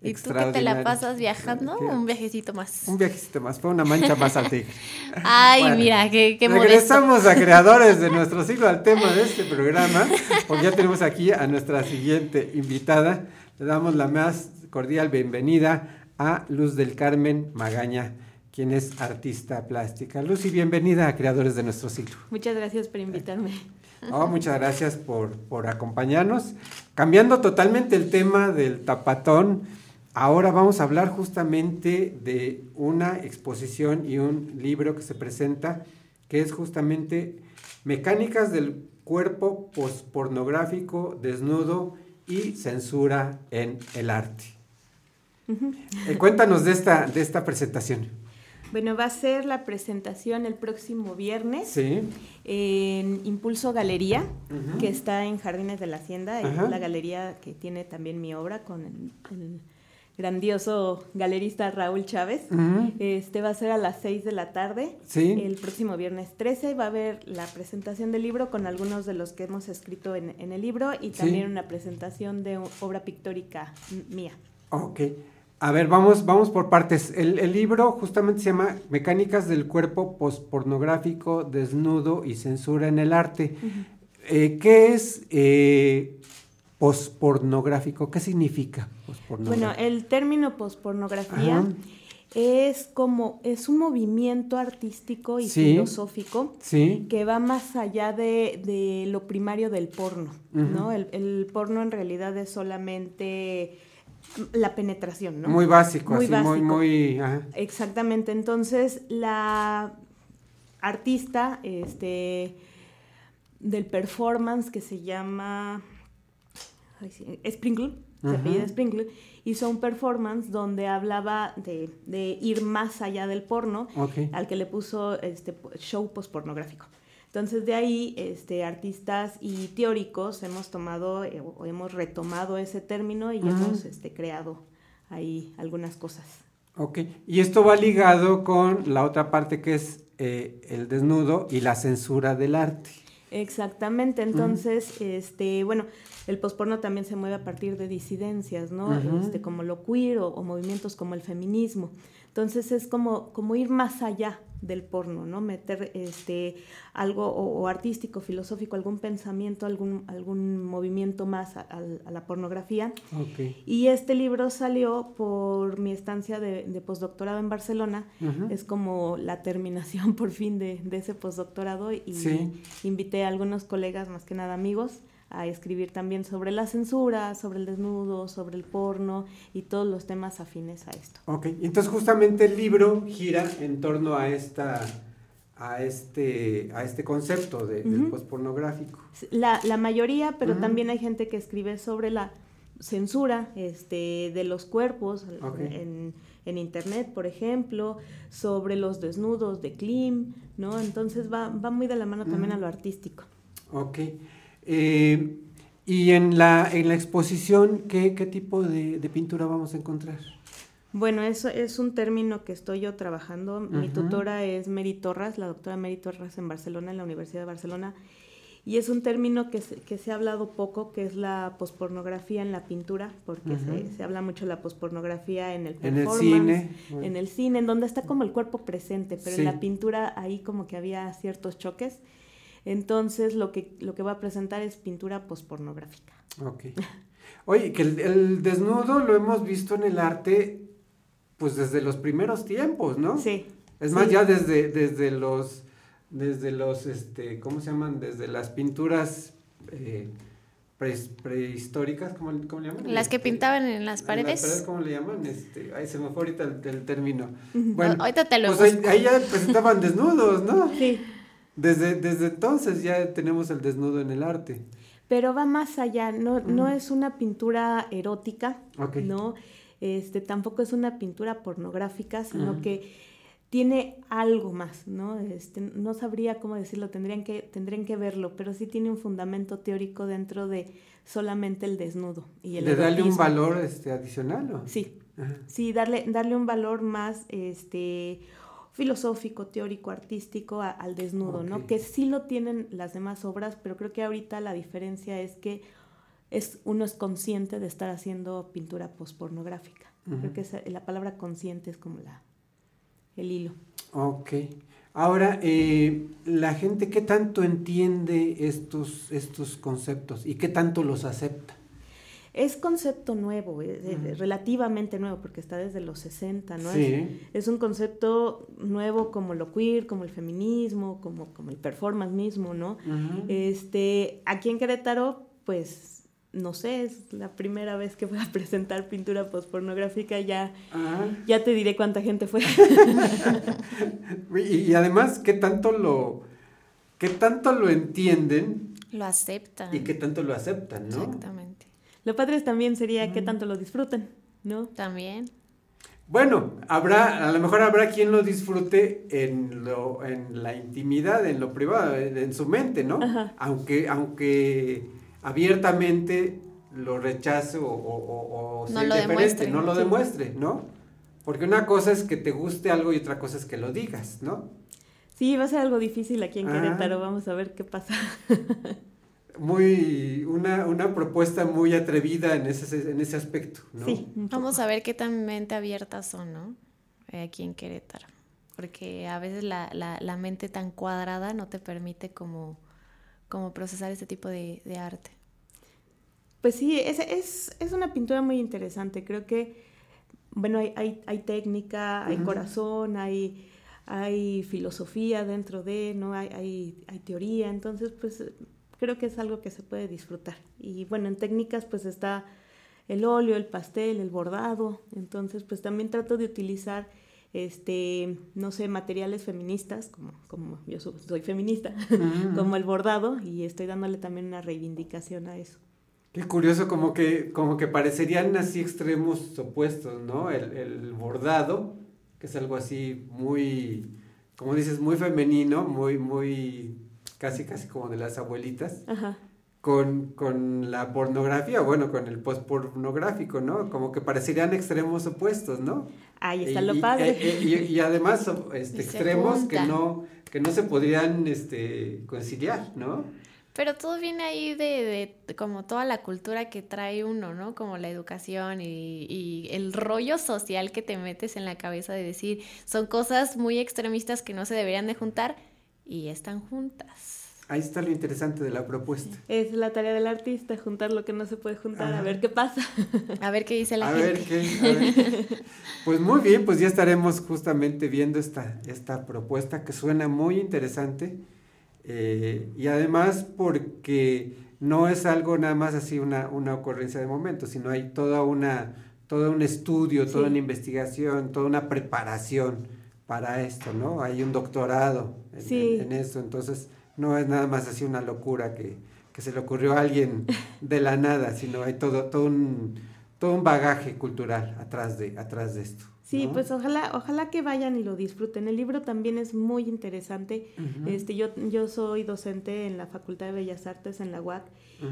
¿Y tú que te la pasas viajando? ¿Qué? Un viajecito más. Un viajecito más, fue una mancha más al tigre. Ay, Bueno, mira, qué, qué modesto. Regresamos a creadores de nuestro siglo al tema de este programa, porque ya tenemos aquí a nuestra siguiente invitada. Le damos la más cordial bienvenida a Luz del Carmen Magaña, quien es artista plástica. Luz, y bienvenida a Creadores de nuestro siglo. Muchas gracias por invitarme. Oh, muchas gracias por, por acompañarnos. Cambiando totalmente el tema del tapatón, ahora vamos a hablar justamente de una exposición y un libro que se presenta, que es justamente Mecánicas del cuerpo pornográfico, desnudo y censura en el arte. Eh, cuéntanos de esta, de esta presentación. Bueno, va a ser la presentación el próximo viernes Sí. en Impulso Galería, que está en Jardines de la Hacienda, es la galería que tiene también mi obra con el, el grandioso galerista Raúl Chávez. Este va a ser a las 6 de la tarde, Sí. el próximo viernes 13. Va a haber la presentación del libro con algunos de los que hemos escrito en, en el libro y Sí. también una presentación de obra pictórica mía. Ok. A ver, vamos, vamos por partes. El, el libro justamente se llama Mecánicas del cuerpo pospornográfico, desnudo y censura en el arte. Eh, ¿Qué es eh, pospornográfico? ¿Qué significa pospornográfico? Bueno, el término pospornografía Ajá. es como es un movimiento artístico y Sí. filosófico Sí. que va más allá de, de lo primario del porno, ¿no? El porno en realidad es solamente la penetración, ¿no? Muy básico, así, muy, básico. muy... ajá. Exactamente. Entonces, la artista este, del performance que se llama ay, sí, Sprinkle, se apellida Sprinkle, hizo un performance donde hablaba de, de ir más allá del porno, al que le puso este show pospornográfico. Entonces de ahí este, artistas y teóricos hemos tomado eh, o hemos retomado ese término y hemos este, creado ahí algunas cosas. Ok, y esto va ligado con la otra parte que es eh, el desnudo y la censura del arte. Exactamente, entonces, este, bueno, el posporno también se mueve a partir de disidencias, ¿no? Este, como lo queer o, o movimientos como el feminismo. Entonces es como, como ir más allá del porno, ¿no? Meter este algo o, o artístico, filosófico, algún pensamiento, algún, algún movimiento más a, a- la pornografía. Ok. Y este libro salió por mi estancia de, de postdoctorado en Barcelona. Es como la terminación por fin de, de ese postdoctorado y Sí. invité a algunos colegas, más que nada amigos, a escribir también sobre la censura, sobre el desnudo, sobre el porno y todos los temas afines a esto. Ok, entonces justamente el libro gira en torno a esta a este a este concepto de, del Ujú. pospornográfico. La, la mayoría, pero también hay gente que escribe sobre la censura este, de los cuerpos Ok. en, en internet, por ejemplo, sobre los desnudos de Klim, ¿no? Entonces va, va muy de la mano también a lo artístico. Ok. Eh, y en la, en la exposición, ¿qué, qué tipo de, de pintura vamos a encontrar? Bueno, eso es un término que estoy yo trabajando. Mi Ujú. tutora es Mary Torras, la doctora Mary Torras en Barcelona, en la Universidad de Barcelona. Y es un término que se, que se ha hablado poco, que es la pospornografía en la pintura, porque se, Ujú. se habla mucho de la pospornografía en el En el performance, cine, bueno. en el cine, en donde está como el cuerpo presente, pero Sí. en la pintura ahí como que había ciertos choques. Entonces lo que, lo que va a presentar es pintura pospornográfica. Ok. Oye, que el, el desnudo lo hemos visto en el arte, pues desde los primeros tiempos, ¿no? Sí. Es más, Sí. ya desde, desde los, desde los, este, ¿cómo se llaman? Desde las pinturas eh, pre- prehistóricas, ¿cómo, cómo le llaman? Las que Este, pintaban en las en paredes. ¿Cómo le llaman? Este, ay, se me fue ahorita el, el término. Bueno, Ahorita te lo pues ahí, ahí ya presentaban desnudos, ¿no? Sí. Desde, desde entonces ya tenemos el desnudo en el arte. Pero va más allá, no, no es una pintura erótica. ¿no? Este, tampoco es una pintura pornográfica, sino que tiene algo más, ¿no? Este, no sabría cómo decirlo, tendrían que, tendrían que verlo, pero sí tiene un fundamento teórico dentro de solamente el desnudo. Y el ¿De darle un valor este, adicional? ¿o? Sí, Ajá. sí, darle, darle un valor más este, filosófico, teórico, artístico a- al desnudo. ¿no? Que sí lo tienen las demás obras, pero creo que ahorita la diferencia es que es, uno es consciente de estar haciendo pintura pospornográfica. Ujú. Creo que esa- la palabra consciente es como la, el hilo. Ok. Ahora, eh, la gente, ¿qué tanto entiende estos, estos conceptos y qué tanto los acepta? Es concepto nuevo, eh, eh, Ujú. relativamente nuevo, porque está desde los 60, ¿no? Sí. Es, es un concepto nuevo como lo queer, como el feminismo, como, como el performance mismo, ¿no? Este, aquí en Querétaro, pues, no sé, es la primera vez que voy a presentar pintura postpornográfica, ya, ya te diré cuánta gente fue. Y, y además, ¿qué tanto lo, qué tanto lo entienden Lo aceptan. y qué tanto lo aceptan, ¿no? Exactamente. Lo padre también sería que tanto lo disfruten, ¿no? También. Bueno, habrá, a lo mejor habrá quien lo disfrute en lo, en la intimidad, en lo privado, en, en su mente, ¿no? Ajá. Aunque, aunque abiertamente lo rechace o, o- o No sea lo indiferente, demuestre. no lo Sí. demuestre, ¿no? Porque una cosa es que te guste algo y otra cosa es que lo digas, ¿no? Sí, va a ser algo difícil aquí en Ah. Querétaro, vamos a ver qué pasa. Muy, una, una propuesta muy atrevida en ese, en ese aspecto, ¿no? Sí. Vamos a ver qué tan mente abiertas son, ¿no? Eh, aquí en Querétaro. Porque a veces la, la, la mente tan cuadrada no te permite como, como procesar este tipo de, de arte. Pues sí, es, es, es una pintura muy interesante. Creo que, bueno, hay, hay, hay técnica, hay corazón, hay, hay filosofía dentro de, ¿no? Hay, hay, hay teoría. Entonces, pues creo que es algo que se puede disfrutar. Y bueno, en técnicas pues está el óleo, el pastel, el bordado. Entonces, pues también trato de utilizar este, no sé, materiales feministas, como, como yo so- soy feminista, Ujú. como el bordado, y estoy dándole también una reivindicación a eso. Qué curioso, como que, como que parecerían así extremos opuestos, ¿no? El, el bordado, que es algo así muy, como dices, muy femenino, muy, muy, casi, casi como de las abuelitas, Ajá. con, con la pornografía, bueno, con el post-pornográfico, ¿no? Como que parecerían extremos opuestos, ¿no? Ahí está Y- lo padre. y, y- y además este, extremos que no, que no se podrían este, conciliar, ¿no? Pero todo viene ahí de, de como toda la cultura que trae uno, ¿no? Como la educación y, y el rollo social que te metes en la cabeza de decir, son cosas muy extremistas que no se deberían de juntar y están juntas. Ahí está lo interesante de la propuesta. Es la tarea del artista, juntar lo que no se puede juntar, a ver qué pasa. A ver qué dice la A gente. ver qué. a ver. Pues muy bien, pues ya estaremos justamente viendo esta, esta propuesta que suena muy interesante. eh, y además porque no es algo nada más así una, una ocurrencia de momento, sino hay toda una, todo un estudio, toda Sí. una investigación, toda una preparación para esto, ¿no? Hay un doctorado en, Sí. en- en esto, entonces no es nada más así una locura que, que se le ocurrió a alguien de la nada, sino hay todo, todo un todo un bagaje cultural atrás de, atrás de esto. Sí, ¿no? pues ojalá, ojalá que vayan y lo disfruten. El libro también es muy interesante. Este, yo, yo soy docente en la Facultad de Bellas Artes en la UAC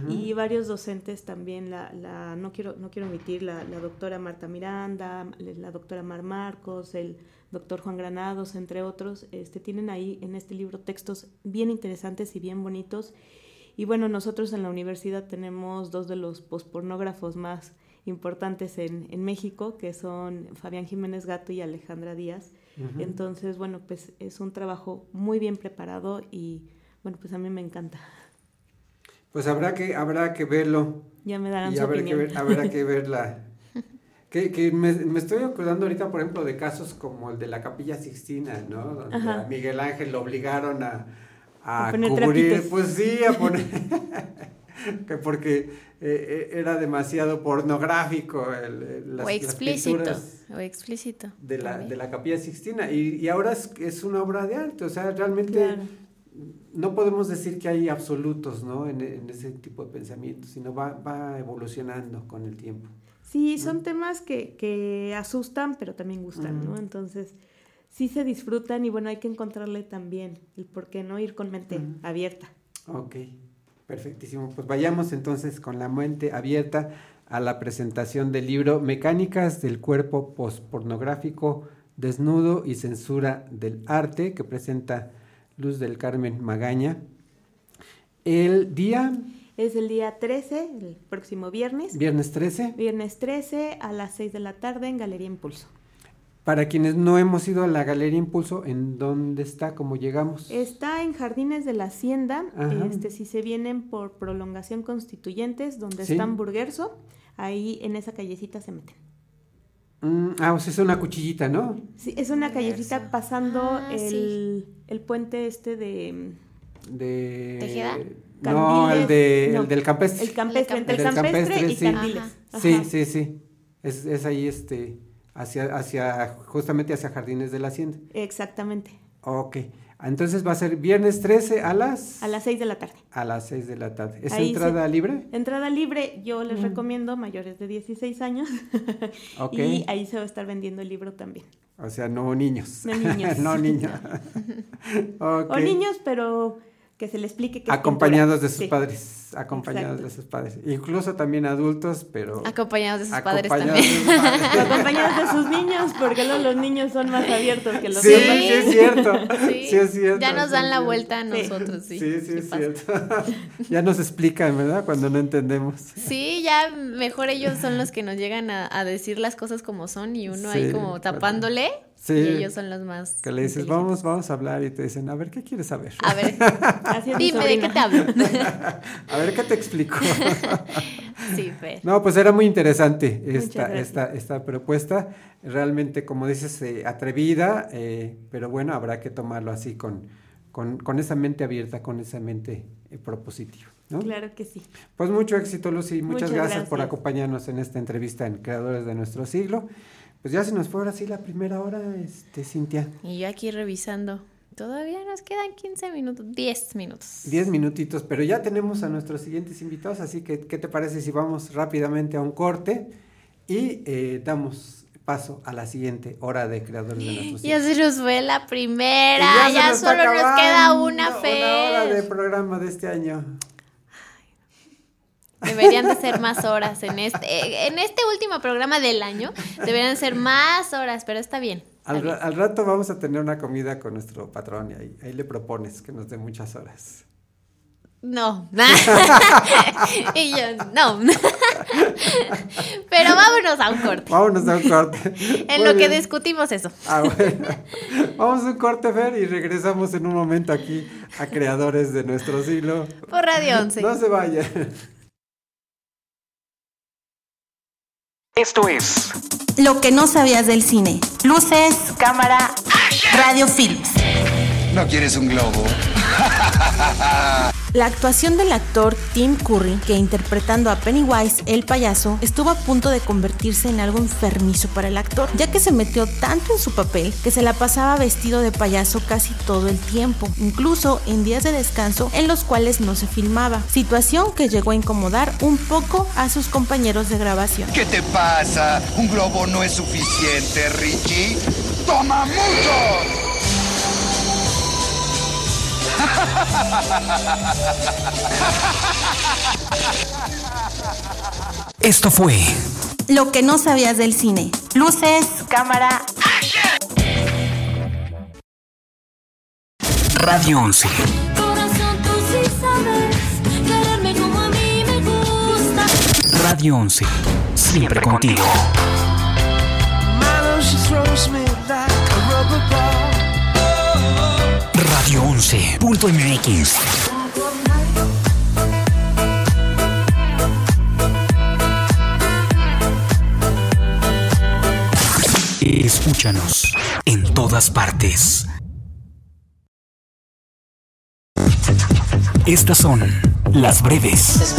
y varios docentes también, la, la, no quiero, no quiero omitir, la, la doctora Marta Miranda, la doctora Mar Marcos, el doctor Juan Granados, entre otros, este, tienen ahí en este libro textos bien interesantes y bien bonitos. Y bueno, nosotros en la universidad tenemos dos de los pospornógrafos más importantes en, en México, que son Fabián Jiménez Gato y Alejandra Díaz. Entonces, bueno, pues es un trabajo muy bien preparado y bueno, pues a mí me encanta. Pues habrá que, habrá que verlo. Ya me darán y su habrá que ver, habrá que verla. Que, que me, me estoy acordando ahorita, por ejemplo, de casos como el de la Capilla Sixtina, ¿no? Donde Ajá. a Miguel Ángel lo obligaron a, a, A poner cubrir, trapitos. pues sí, a poner, que porque eh, eh, era demasiado pornográfico el, el- las, o explícito. pinturas O explícito. de la, de la Capilla Sixtina. Y, y ahora es, es una obra de arte, o sea, realmente Claro. no podemos decir que hay absolutos, ¿no? En, en ese tipo de pensamiento, sino va, va evolucionando con el tiempo. Sí, son temas que, que asustan, pero también gustan, ¿no? Entonces, sí se disfrutan y bueno, hay que encontrarle también el por qué no ir con mente abierta. Ok, perfectísimo. Pues vayamos entonces con la mente abierta a la presentación del libro Mecánicas del cuerpo pospornográfico, desnudo y censura del arte, que presenta Luz del Carmen Magaña. El día Es el día 13, el próximo viernes. viernes 13. Viernes 13 a las 6 de la tarde en Galería Impulso. Para quienes no hemos ido a la Galería Impulso, ¿en dónde está? ¿Cómo llegamos? Está en Jardines de la Hacienda. Ajá. Este, si se vienen por prolongación constituyentes, donde Sí. están Burguerso, ahí en esa callecita se meten. Mm, ah, o sea, es una cuchillita, ¿no? Sí, es una callecita pasando Ah, el, el puente este de De... ¿Tejeda? No, el, de, no, el del campestre. el campestre, entre el campestre, campestre, y sí. Candiles. Ajá. Sí, sí, sí. Es, es ahí, este, hacia, hacia, justamente hacia Jardines de la Hacienda. Exactamente. Ok. Entonces va a ser viernes 13 a las A las 6 de la tarde. a las 6 de la tarde. ¿Es Ahí entrada libre? Entrada libre, yo les Mm. recomiendo mayores de 16 años. Ok. Y ahí se va a estar vendiendo el libro también. O sea, no niños. No niños. no niños. Ok. O niños, pero que se le explique que es Acompañados de pintura. sus Sí. padres. Acompañados Exacto. de sus padres. Incluso también adultos, pero. Acompañados de sus padres Acompañados también. de sus padres. Acompañados de sus niños, porque luego los niños son más abiertos que los Sí, sí es cierto. Sí. Sí es cierto. Ya nos dan es la vuelta a nosotros, sí. Sí, sí, es pasa. cierto. ya nos explican, ¿verdad? Cuando no entendemos. Sí, ya mejor ellos son los que nos llegan a, a decir las cosas como son y uno ahí como tapándole Sí. y ellos son los más Que le dices, vamos, vamos a hablar y te dicen, a ver, ¿qué quieres saber? A ver, Así es mi dime de qué te hablo. a ver, ¿qué te explico? sí, Fer. No, pues era muy interesante esta, esta, esta propuesta. Realmente, como dices, eh, atrevida, eh, pero bueno, habrá que tomarlo así con, con, con esa mente abierta, con esa mente eh, propositiva. ¿no? Claro que sí. Pues mucho éxito, Lucy. Muchas, Muchas gracias, por acompañarnos en esta entrevista en Creadores de Nuestro Siglo. Pues ya se nos fue ahora sí la primera hora, este, Cintia. Y yo aquí revisando. Todavía nos quedan 15 minutos, 10 minutos. Diez minutitos, pero ya tenemos a nuestros siguientes invitados, así que ¿qué te parece si vamos rápidamente a un corte y eh, damos paso a la siguiente hora de Creadores de Nuestro Siglo? Ya se nos fue la primera, Y ya, nos solo nos queda una Una hora de fe. programa de este año. Deberían de ser más horas en este, en este último programa del año. Deberían ser más horas, pero está bien. está Al, bien. ra- al rato vamos a tener una comida con nuestro patrón y ahí, ahí le propones que nos dé muchas horas. No. y yo, no. Pero vámonos a un corte. Vámonos a un corte. En Muy lo que discutimos eso. Ah, bueno. Vamos a un corte, Fer, y regresamos en un momento aquí a Creadores de Nuestro Siglo. Por Radio 11. No se vayan. Esto es Lo que no sabías del cine. Luces, cámara, radio films. ¿No quieres un globo? La actuación del actor Tim Curry, que interpretando a Pennywise, el payaso, estuvo a punto de convertirse en algo enfermizo para el actor, ya que se metió tanto en su papel que se la pasaba vestido de payaso casi todo el tiempo, incluso en días de descanso en los cuales no se filmaba, situación que llegó a incomodar un poco a sus compañeros de grabación. ¿Qué te pasa? ¿Un globo no es suficiente, Richie? ¡Toma mucho! Esto fue Lo que no sabías del cine. Luces, cámara, Radio 11. Corazón, tú sí sabes quererme como a mí me gusta. Radio 11. Siempre contigo. Milo, 11.mx. Escúchanos en todas partes. Estas son las breves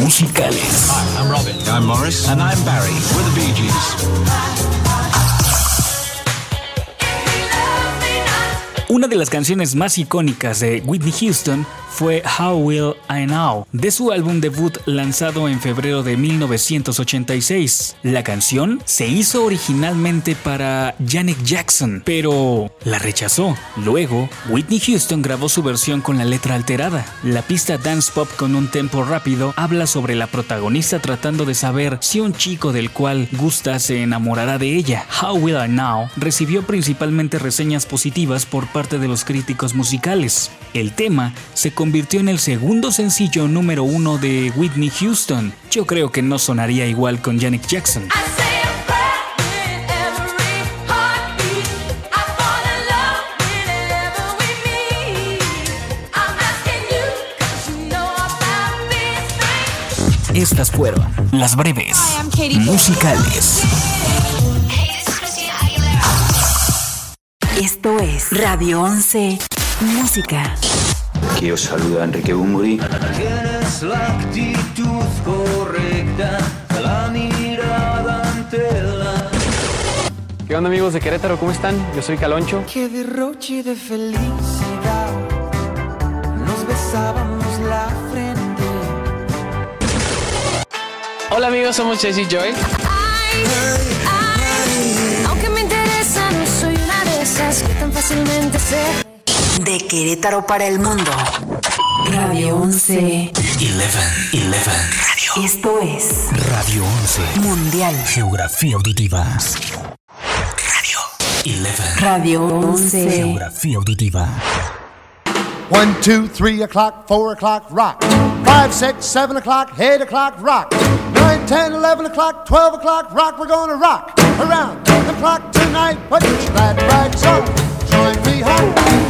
musicales. Hi, I'm Robin. I'm Morris. And I'm Barry. We're the Bee Gees. Una de las canciones más icónicas de Whitney Houston fue How Will I Know, de su álbum debut lanzado en febrero de 1986. La canción se hizo originalmente para Janet Jackson, pero la rechazó. Luego, Whitney Houston grabó su versión con la letra alterada. La pista dance pop con un tempo rápido habla sobre la protagonista tratando de saber si un chico del cual gusta se enamorará de ella. How Will I Know recibió principalmente reseñas positivas por parte de los críticos musicales. El tema se convirtió en el segundo sencillo número uno de Whitney Houston. Yo creo que no sonaría igual con Janet Jackson. Estas fueron las breves musicales. Esto es Radio 11 Música. Aquí os saluda Enrique Bumburi. Tienes la actitud correcta, la mirada ante la. ¿Qué onda amigos de Querétaro? ¿Cómo están? Yo soy Caloncho. Qué derroche de felicidad. Nos besábamos la frente. Hola amigos, somos Jesse Joy. Aunque me interesa, no soy una de esas que tan fácilmente se. De Querétaro para el mundo. Radio 11. 11, 11. Radio. Esto es Radio 11. Mundial. Geografía auditiva. Radio 11. Radio 11. Geografía auditiva. One, two, three o'clock, four o'clock, rock. Five, six, seven o'clock, eight o'clock, rock. Nine, ten, eleven o'clock, twelve o'clock, rock. We're gonna rock around the clock tonight. Put your glad rags on. Join me home.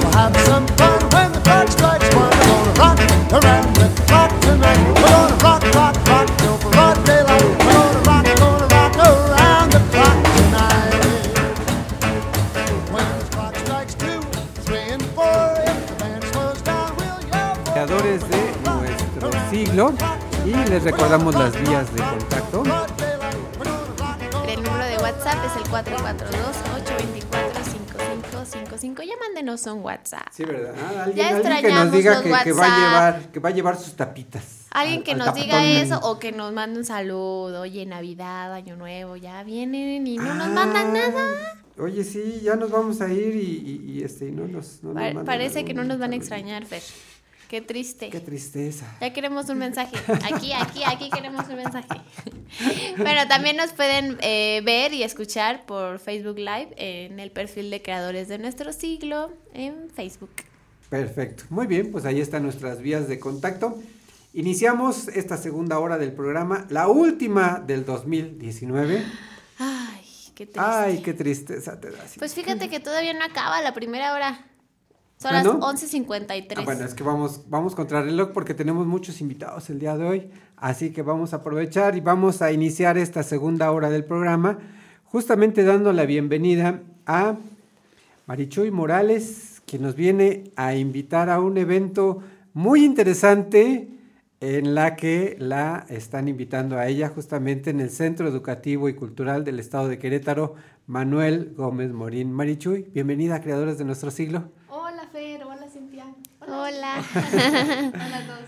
Y les recordamos las vías de contacto. El número de WhatsApp es el 442-824-5555. Ya mándenos un WhatsApp. Sí, ¿verdad? Ah, alguien, Ya alguien que nos diga que, que va a llevar, que va a llevar sus tapitas. Alguien al- que al nos diga eso o que nos mande un saludo. Oye, Navidad, Año Nuevo, ya vienen y no nos mandan nada. Oye, sí, ya nos vamos a ir y, y- y, este, y no nos, no nos Pa- mandan parece que no nos van a extrañar, Fer. Qué triste. Qué tristeza. Ya queremos un mensaje. Aquí, aquí, aquí queremos un mensaje. Bueno, también nos pueden eh, ver y escuchar por Facebook Live en el perfil de Creadores de Nuestro Siglo en Facebook. Perfecto. Muy bien, pues ahí están nuestras vías de contacto. Iniciamos esta segunda hora del programa, la última del 2019. Ay, qué triste. Ay, qué tristeza te da. Pues fíjate que todavía no acaba la primera hora. Son ¿Ah, las no? 11.53. Ah, bueno, es que vamos, vamos contra reloj porque tenemos muchos invitados el día de hoy, así que vamos a aprovechar y vamos a iniciar esta segunda hora del programa, justamente dando la bienvenida a Marichuy Morales, que nos viene a invitar a un evento muy interesante en la que la están invitando a ella justamente en el Centro Educativo y Cultural del Estado de Querétaro, Manuel Gómez Morín. Marichuy, bienvenida a Creadores de Nuestro Siglo. Hola Fer, hola Cintia. Hola. hola a todos.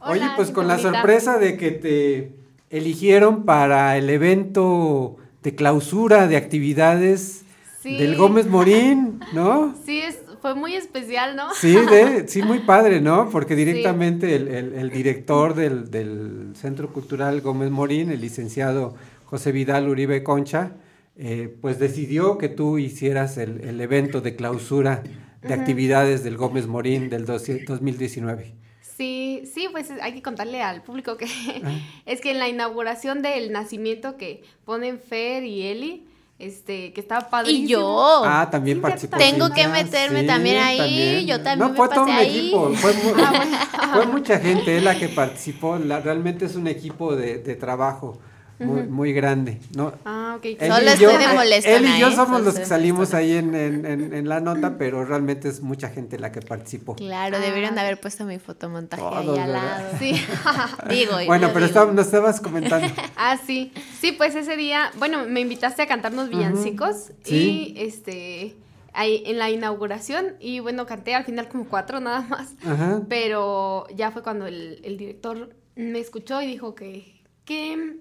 Oye, Hola, pues con la Cintia. sorpresa de que te eligieron para el evento de clausura de actividades Sí. del Gómez Morín, ¿no? Sí, es, fue muy especial, ¿no? Sí, de, sí, muy padre, ¿no? Porque directamente el, el- el director del, del Centro Cultural Gómez Morín, el licenciado José Vidal Uribe Concha, eh, pues decidió que tú hicieras el, el evento de clausura de actividades del Gómez Morín del 12 2019. Sí, sí, pues hay que contarle al público que Ah. es que en la inauguración del nacimiento que ponen Fer y Eli, este, que estaba padrísimo. Y yo. Ah, también participó. Tengo que Ah, meterme sí, también ahí. también. Yo también No, me fue pasé todo un ahí. equipo, fue, mu- fue mucha gente la que participó, la- realmente es un equipo de, de trabajo muy, muy grande, ¿no? Ah, ok. Él Solo y yo- molestona, Él y yo somos los que salimos ahí en, en- en- en la nota, pero realmente es mucha gente la que participó. Claro, deberían de haber puesto mi fotomontaje ahí Todos, al ¿verdad? lado. Sí. Digo, Bueno, pero digo. nos estabas comentando. Ah, sí. Sí, pues ese día, bueno, me invitaste a cantarnos villancicos Sí. y este ahí en la inauguración y bueno, canté al final como cuatro nada más. Ajá. Pero ya fue cuando el, el director me escuchó y dijo que que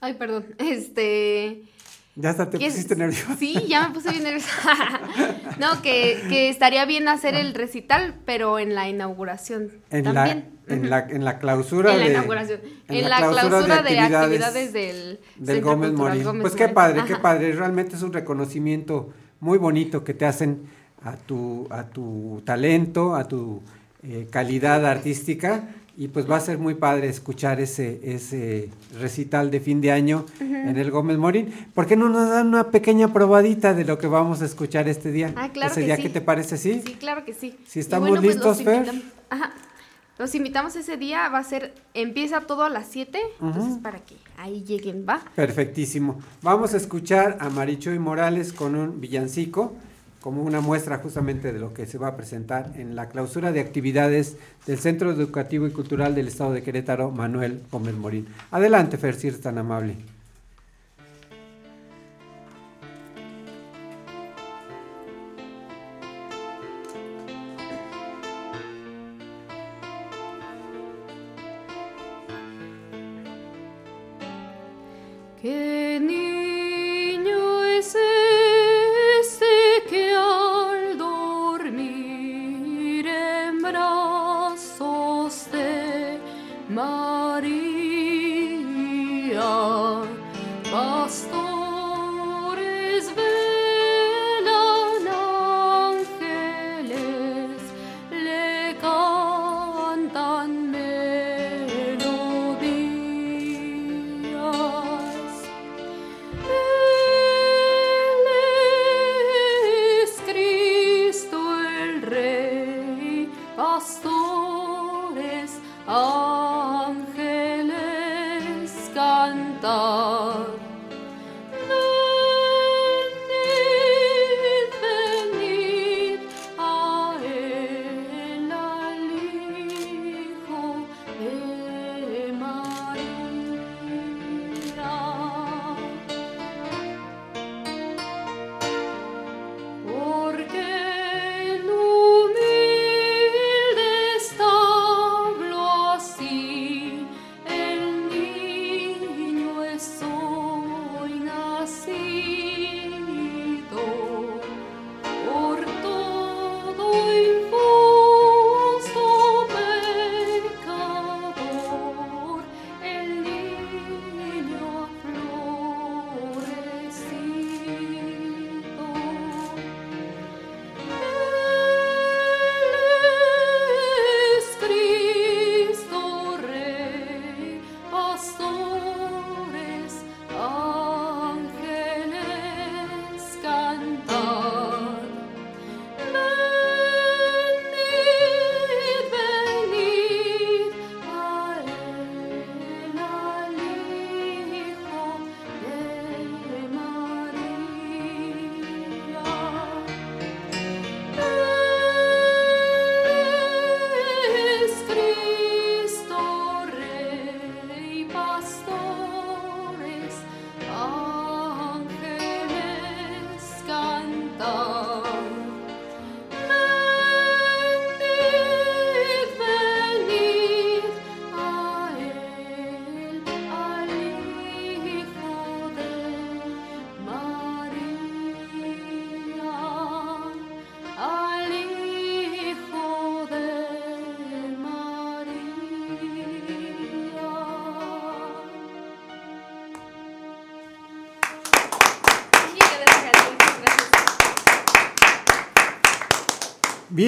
ay, perdón, este Ya hasta te pusiste nervioso. Sí, ya me puse bien nerviosa. no, que, que estaría bien hacer el recital, pero en la inauguración En también. la, en, la, en la clausura En la de... inauguración. En la clausura de actividades del del Gómez Morín. Gómez pues qué Morín. padre, qué padre. Realmente es un reconocimiento muy bonito que te hacen a tu, a tu talento, a tu eh, calidad artística. Y pues va a ser muy padre escuchar ese, ese recital de fin de año en el Gómez Morín. ¿Por qué no nos dan una pequeña probadita de lo que vamos a escuchar este día? Ah, claro ese que día, sí. ¿qué te parece? ¿Sí? Sí, claro que sí. Si estamos bueno, pues, listos, los Fer. invitam- Ajá. Los invitamos ese día, va a ser, empieza todo a las 7, entonces para que ahí lleguen, ¿va? Perfectísimo. Vamos a escuchar a Marichoy Morales con un villancico, como una muestra justamente de lo que se va a presentar en la clausura de actividades del Centro Educativo y Cultural del Estado de Querétaro, Manuel Gómez Morín. Adelante, Fer, tan amable. Maria, pastor.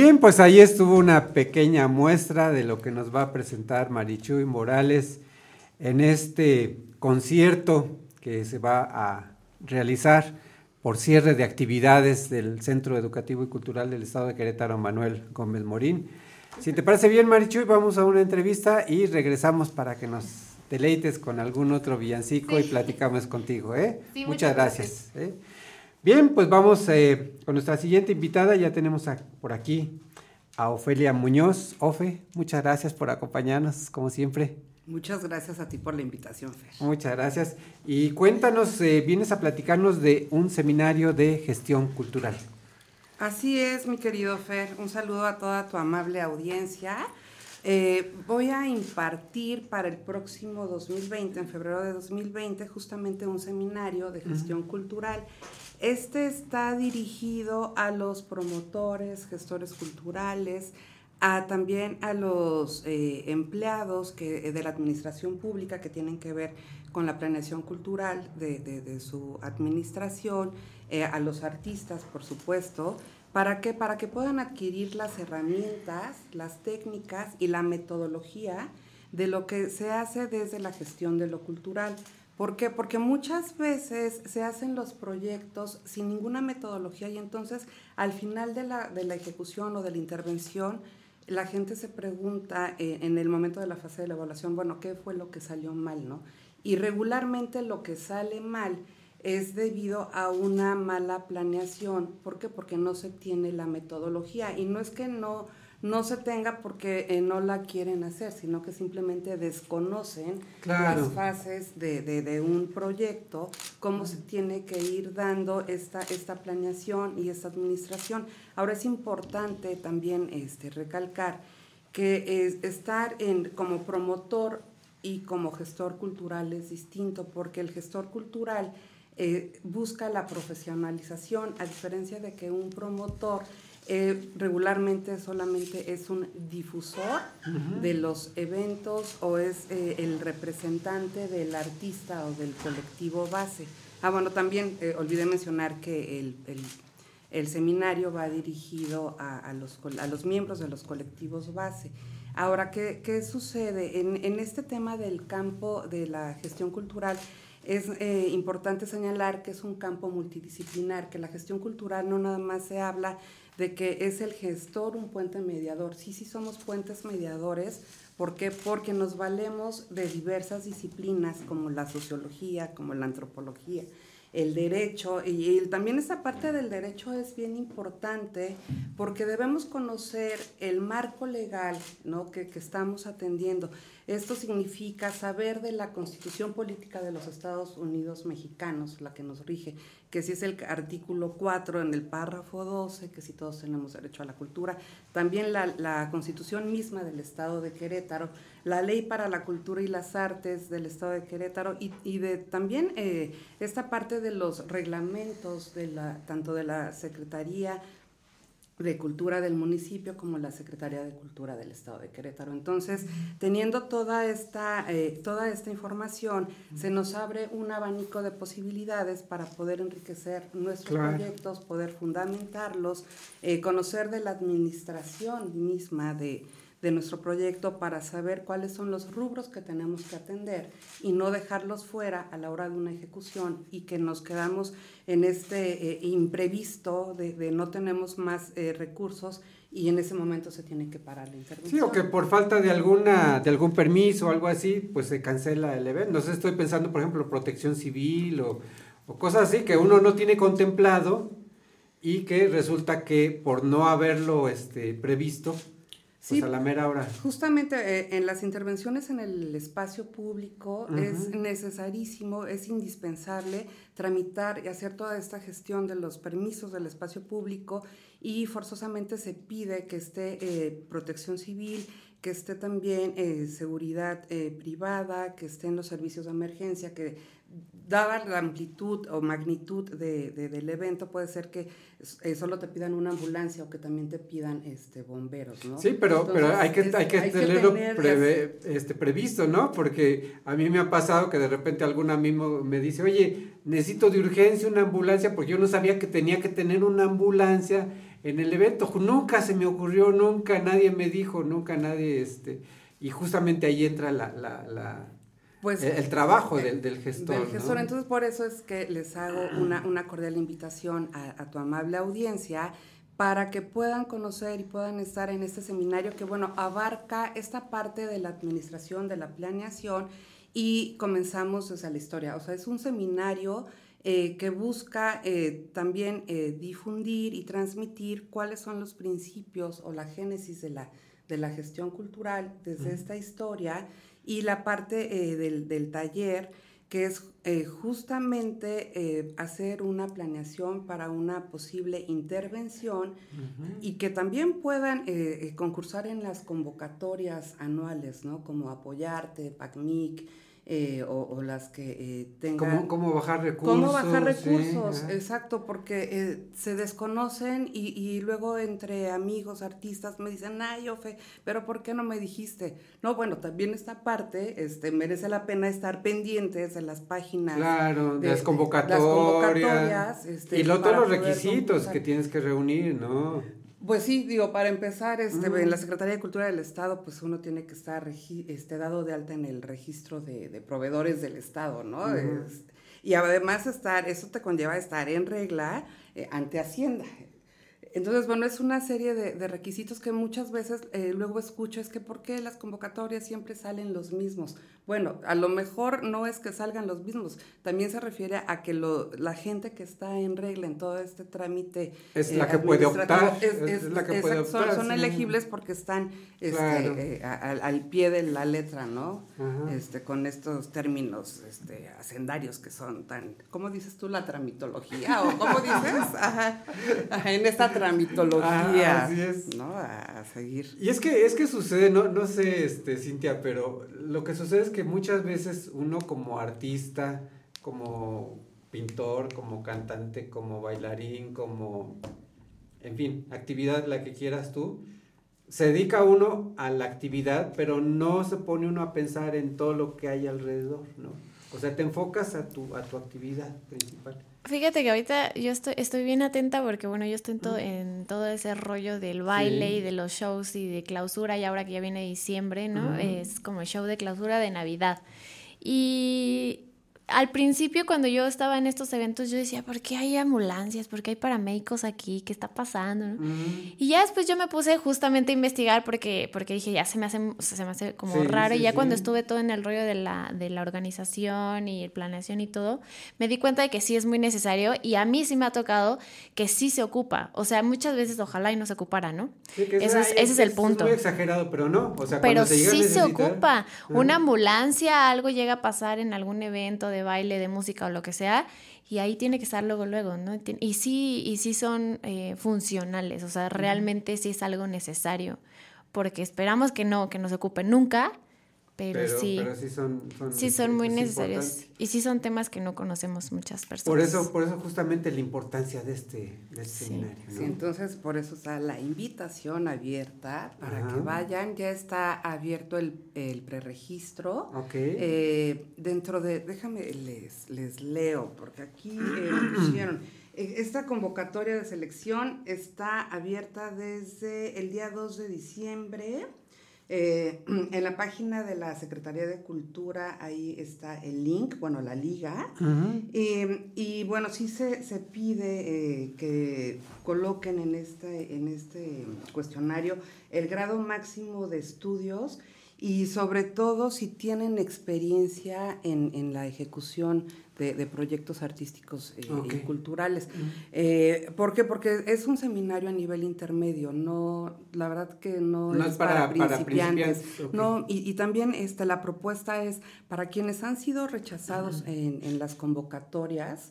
Bien, pues ahí estuvo una pequeña muestra de lo que nos va a presentar Marichuy Morales en este concierto que se va a realizar por cierre de actividades del Centro Educativo y Cultural del Estado de Querétaro, Manuel Gómez Morín. Si te parece bien, Marichuy, vamos a una entrevista y regresamos para que nos deleites con algún otro villancico y platicamos contigo, ¿eh? Sí, muchas muchas gracias. ¿eh? Bien, pues vamos eh, con nuestra siguiente invitada. Ya tenemos a- por aquí a Ofelia Muñoz. Ofe, muchas gracias por acompañarnos, como siempre. Muchas gracias a ti por la invitación, Fer. Muchas gracias. Y cuéntanos, eh, vienes a platicarnos de un seminario de gestión cultural. Así es, mi querido Fer. Un saludo a toda tu amable audiencia. Eh, voy a impartir para el próximo 2020, en febrero de 2020, justamente un seminario de gestión cultural. Este está dirigido a los promotores, gestores culturales, a, también a los eh, empleados que, de la administración pública que tienen que ver con la planeación cultural de, de- de su administración, eh, a los artistas, por supuesto, ¿para qué? Para que puedan adquirir las herramientas, las técnicas y la metodología de lo que se hace desde la gestión de lo cultural. ¿Por qué? Porque muchas veces se hacen los proyectos sin ninguna metodología y entonces al final de la, de la ejecución o de la intervención, la gente se pregunta eh, en el momento de la fase de la evaluación, bueno, ¿qué fue lo que salió mal, no? Y regularmente lo que sale mal es debido a una mala planeación. ¿Por qué? Porque no se tiene la metodología. Y no es que no, no se tenga porque eh, no la quieren hacer, sino que simplemente desconocen Claro. las fases de, de- de un proyecto, cómo se tiene que ir dando esta, esta planeación y esta administración. Ahora es importante también este, recalcar que es estar en, como promotor y como gestor cultural es distinto, porque el gestor cultural eh, busca la profesionalización, a diferencia de que un promotor eh, regularmente solamente es un difusor de los eventos o es eh, el representante del artista o del colectivo base. Ah, bueno, también eh, olvidé mencionar que el, el- el seminario va dirigido a, a los, a los miembros de los colectivos base. Ahora, ¿qué, qué sucede? En, en este tema del campo de la gestión cultural, es eh, importante señalar que es un campo multidisciplinar, que la gestión cultural no nada más se habla de que es el gestor un puente mediador. Sí, sí somos puentes mediadores. ¿Por qué? Porque nos valemos de diversas disciplinas como la sociología, como la antropología, el derecho. Y, y también esta parte del derecho es bien importante porque debemos conocer el marco legal ¿no? que, que estamos atendiendo. Esto significa saber de la constitución política de los Estados Unidos mexicanos, la que nos rige, que si es el artículo 4 en el párrafo 12, que si todos tenemos derecho a la cultura, también la, constitución misma del Estado de Querétaro, la ley para la cultura y las artes del Estado de Querétaro y, y de también eh, esta parte de los reglamentos de la, tanto de la Secretaría de Cultura del municipio como la Secretaría de Cultura del Estado de Querétaro. Entonces, teniendo toda esta, eh, toda esta información, se nos abre un abanico de posibilidades para poder enriquecer nuestros Claro. proyectos, poder fundamentarlos, eh, conocer de la administración misma de, de nuestro proyecto para saber cuáles son los rubros que tenemos que atender y no dejarlos fuera a la hora de una ejecución y que nos quedamos en este eh, imprevisto de, no tenemos más eh, recursos y en ese momento se tiene que parar la intervención. Sí, o que por falta de alguna de algún permiso o algo así, pues se cancela el evento. No sé, estoy pensando, por ejemplo, protección civil o, o cosas así que uno no tiene contemplado y que resulta que por no haberlo este, previsto, pues Sí. a la mera hora. Justamente eh, en las intervenciones en el espacio público es necesarísimo, es indispensable tramitar y hacer toda esta gestión de los permisos del espacio público y forzosamente se pide que esté eh, protección civil, que esté también eh, seguridad privada, que estén los servicios de emergencia, que dada la amplitud o magnitud de- de- del evento, puede ser que eh, solo te pidan una ambulancia o que también te pidan este, bomberos, ¿no? Sí, pero, pero hay que, es- hay que tenerlo tener preve- este, previsto, ¿no? Porque a mí me ha pasado que de repente algún amigo me dice, oye, necesito de urgencia una ambulancia porque yo no sabía que tenía que tener una ambulancia en el evento. Nunca se me ocurrió, nunca nadie me dijo, nunca nadie, este, y justamente ahí entra la, la, la- Pues, el, el trabajo del, del gestor. del gestor. ¿no? Entonces, por eso es que les hago una, una cordial invitación a, a tu amable audiencia para que puedan conocer y puedan estar en este seminario que, bueno, abarca esta parte de la administración, de la planeación y comenzamos desde la historia. O sea, es un seminario eh, que busca eh, también eh, difundir y transmitir cuáles son los principios o la génesis de la, de la gestión cultural desde esta historia y la parte eh, del, del taller que es eh, justamente eh, hacer una planeación para una posible intervención y que también puedan eh, concursar en las convocatorias anuales, ¿no? Como Apoyarte, PACMIC, eh, o, o las que eh, tengan... ¿Cómo, cómo bajar recursos? ¿Cómo bajar recursos? Exacto, porque eh, se desconocen y, y luego entre amigos, artistas, me dicen, ay, Ofe, pero ¿por qué no me dijiste? No, bueno, también esta parte este, merece la pena estar pendientes de las páginas. Claro, de, las las convocatorias. este, y luego para todos los requisitos que tienes que reunir, ¿no? Pues sí, digo, para empezar, este, en la Secretaría de Cultura del Estado, pues uno tiene que estar este, dado de alta en el registro de, de proveedores del Estado, ¿no? Ujú. Es- y además estar, eso te conlleva estar en regla eh, ante Hacienda. Entonces, bueno, es una serie de, de requisitos que muchas veces eh, luego escucho, es que ¿por qué las convocatorias siempre salen los mismos? Bueno, a lo mejor no es que salgan los mismos, también se refiere a que lo, la gente que está en regla en todo este trámite Es la que puede administrativo optar, es la que puede son- optar, Son, sí. elegibles porque están este, Claro. eh, a- al, al pie de la letra, ¿no? Ajá. Este, con estos términos este, hacendarios que son tan, ¿cómo dices tú? La tramitología, o ¿cómo dices? Ajá, en esta tramitología, Ah, así es. ¿no? A, a seguir. Y es que, es que sucede, no, no sé, este, Cintia, pero lo que sucede es que muchas veces uno como artista, como pintor, como cantante, como bailarín, como, en fin, actividad la que quieras tú, se dedica uno a la actividad, pero no se pone uno a pensar en todo lo que hay alrededor, ¿no? O sea, te enfocas a tu, a tu actividad principal. Fíjate que ahorita yo estoy, estoy bien atenta porque, bueno, yo estoy en todo, en todo ese rollo del baile Sí. y de los shows y de clausura y ahora que ya viene diciembre, ¿no? Es como el show de clausura de Navidad. Y al principio cuando yo estaba en estos eventos yo decía, ¿por qué hay ambulancias? ¿Por qué hay paramédicos aquí? ¿Qué está pasando? no? Y ya después yo me puse justamente a investigar porque, porque dije, ya se me hace, o sea, se me hace como Sí, raro. sí, y ya sí. cuando estuve todo en el rollo de la, de la organización y planeación y todo, me di cuenta de que sí es muy necesario y a mí sí me ha tocado que sí se ocupa. O sea, muchas veces ojalá y no se ocupara, ¿no? Sí, que Ese es, ese es el punto. muy exagerado, pero no. O sea, Pero se sí se ocupa. Una ambulancia, algo llega a pasar en algún evento de baile, de música o lo que sea, y ahí tiene que estar luego, luego, ¿no? Y sí, y sí son eh, funcionales, o sea, realmente sí es algo necesario, porque esperamos que no, que no se ocupe nunca, pero, Pero- sí. pero sí son- son- sí son muy es necesarios. importante. Y sí son temas que no conocemos muchas personas. Por eso, por eso justamente la importancia de este, de este seminario. ¿no? Sí, entonces por eso está la invitación abierta para Ajá. que vayan. Ya está abierto el, el preregistro. Ok. Eh, dentro de, déjame, les, les leo, porque aquí eh, pusieron. eh, Esta convocatoria de selección está abierta desde el día 2 de diciembre. Eh, en la página de la Secretaría de Cultura, ahí está el link, bueno, la liga. Eh, y bueno, sí se, se pide eh, que coloquen en este, en este cuestionario el grado máximo de estudios y sobre todo si tienen experiencia en, en la ejecución de, de proyectos artísticos eh, y culturales. Eh, ¿Por qué? Porque es un seminario a nivel intermedio, no, la verdad que no, No es para- para principiantes. principiantes, ok. No, y, y también este, la propuesta es para quienes han sido rechazados en, en las convocatorias,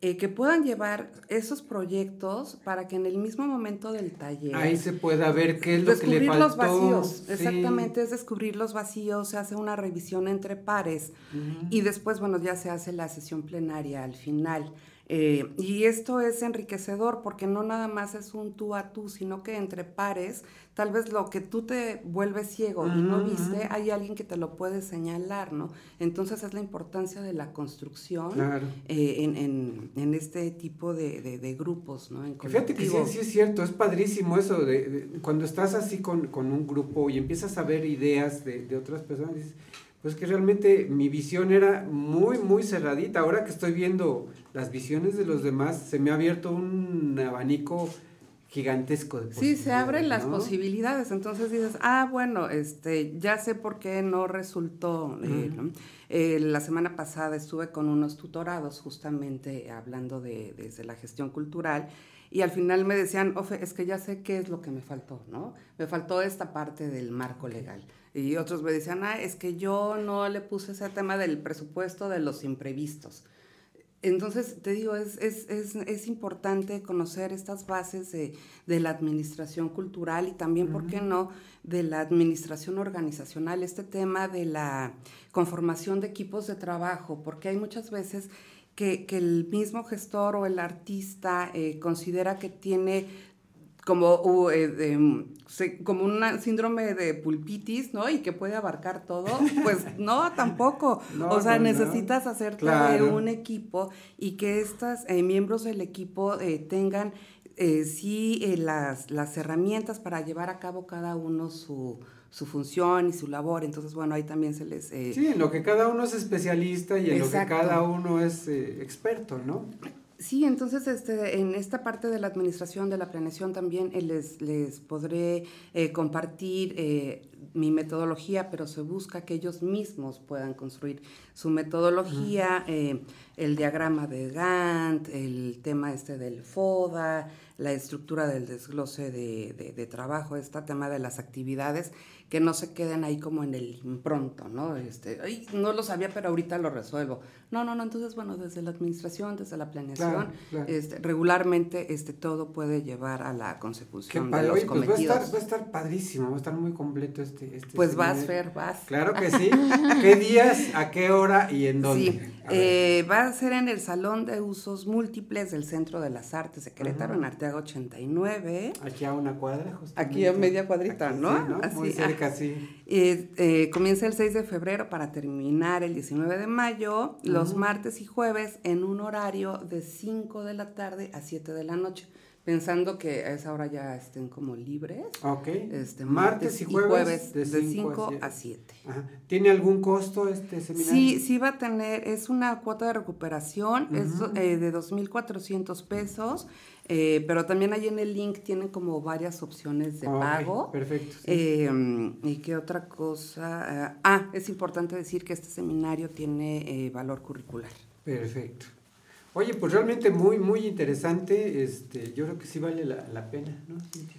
eh, que puedan llevar esos proyectos para que en el mismo momento del taller... Ahí se pueda ver qué es lo que le descubrir faltó. los vacíos, Sí. exactamente, es descubrir los vacíos, se hace una revisión entre pares y después, bueno, ya se hace la sesión plenaria al final. Eh, y esto es enriquecedor porque no nada más es un tú a tú, sino que entre pares, tal vez lo que tú te vuelves ciego y no viste, hay alguien que te lo puede señalar, ¿no? Entonces es la importancia de la construcción Claro. eh, en, en- en este tipo de, de- de grupos, ¿no? En Fíjate que sí, sí es cierto, es padrísimo eso, de, de- cuando estás así con, con un grupo y empiezas a ver ideas de, de otras personas, dices, pues que realmente mi visión era muy, muy cerradita. Ahora que estoy viendo las visiones de los demás, se me ha abierto un abanico gigantesco de Sí, se abren las ¿no? posibilidades, entonces dices, ah, bueno, este, ya sé por qué no resultó. eh. Eh, la semana pasada estuve con unos tutorados justamente hablando de desde la gestión cultural y al final me decían, Ofe, es que ya sé qué es lo que me faltó, ¿no? Me faltó esta parte del marco legal. Y otros me decían, ah, es que yo no le puse ese tema del presupuesto de los imprevistos. Entonces, te digo, es, es, es, es importante conocer estas bases de, de la administración cultural y también, ¿por qué no?, de la administración organizacional, este tema de la conformación de equipos de trabajo, porque hay muchas veces que, que el mismo gestor o el artista eh, considera que tiene como, uh, eh, de, se- como un síndrome de pulpitis, ¿no? Y que puede abarcar todo. Pues no, tampoco. No, o sea, no, no. necesitas hacerte de un equipo y que estos miembros del equipo eh, tengan eh, sí eh, las, las herramientas para llevar a cabo cada uno su, su función y su labor. Entonces, bueno, ahí también se les... eh, Sí, en lo que cada uno es especialista y en Exacto. lo que cada uno es eh, experto, ¿no? Sí, entonces este, en esta parte de la administración, de la planeación también eh, les, les podré eh, compartir eh, mi metodología, pero se busca que ellos mismos puedan construir su metodología, eh, el diagrama de Gantt, el tema este del FODA, la estructura del desglose de, de- de trabajo, este tema de las actividades, que no se queden ahí como en el impronto, ¿no? Este, "Ay, no lo sabía, pero ahorita lo resuelvo. No, no, no, entonces, bueno, desde la administración, desde la planeación, Claro, claro. Este, regularmente este, todo puede llevar a la consecución de los Oye, pues va a, estar, va a estar padrísimo, va a estar muy completo este, este Pues vas? Fer, vas. Claro que sí. ¿Qué días, a qué hora y en dónde? Sí, A eh, va a ser en el Salón de Usos Múltiples del Centro de las Artes de Querétaro, Ajá. en Arteaga 89. Aquí a una cuadra, justamente. Aquí a media cuadrita, Aquí, ¿no? sí, ¿no? Muy cerca, ajá. sí. Eh, eh, comienza el 6 de febrero para terminar el 19 de mayo, los martes y jueves en un horario de 5 de la tarde a 7 de la noche, pensando que a esa hora ya estén como libres. Ok. Este, Martes y jueves de de cinco 5 a a 7. Ajá. ¿Tiene algún costo este seminario? Sí, sí va a tener, es una cuota de recuperación, es Ujú. eh, de 2.400 pesos, eh, pero también ahí en el link tienen como varias opciones de pago. perfecto, sí. Eh, ¿Y qué otra cosa? ah, es importante decir que este seminario tiene eh, valor curricular. Perfecto. Oye, pues realmente muy, muy interesante. Este, yo creo que sí vale la, la pena, ¿no? Cintia?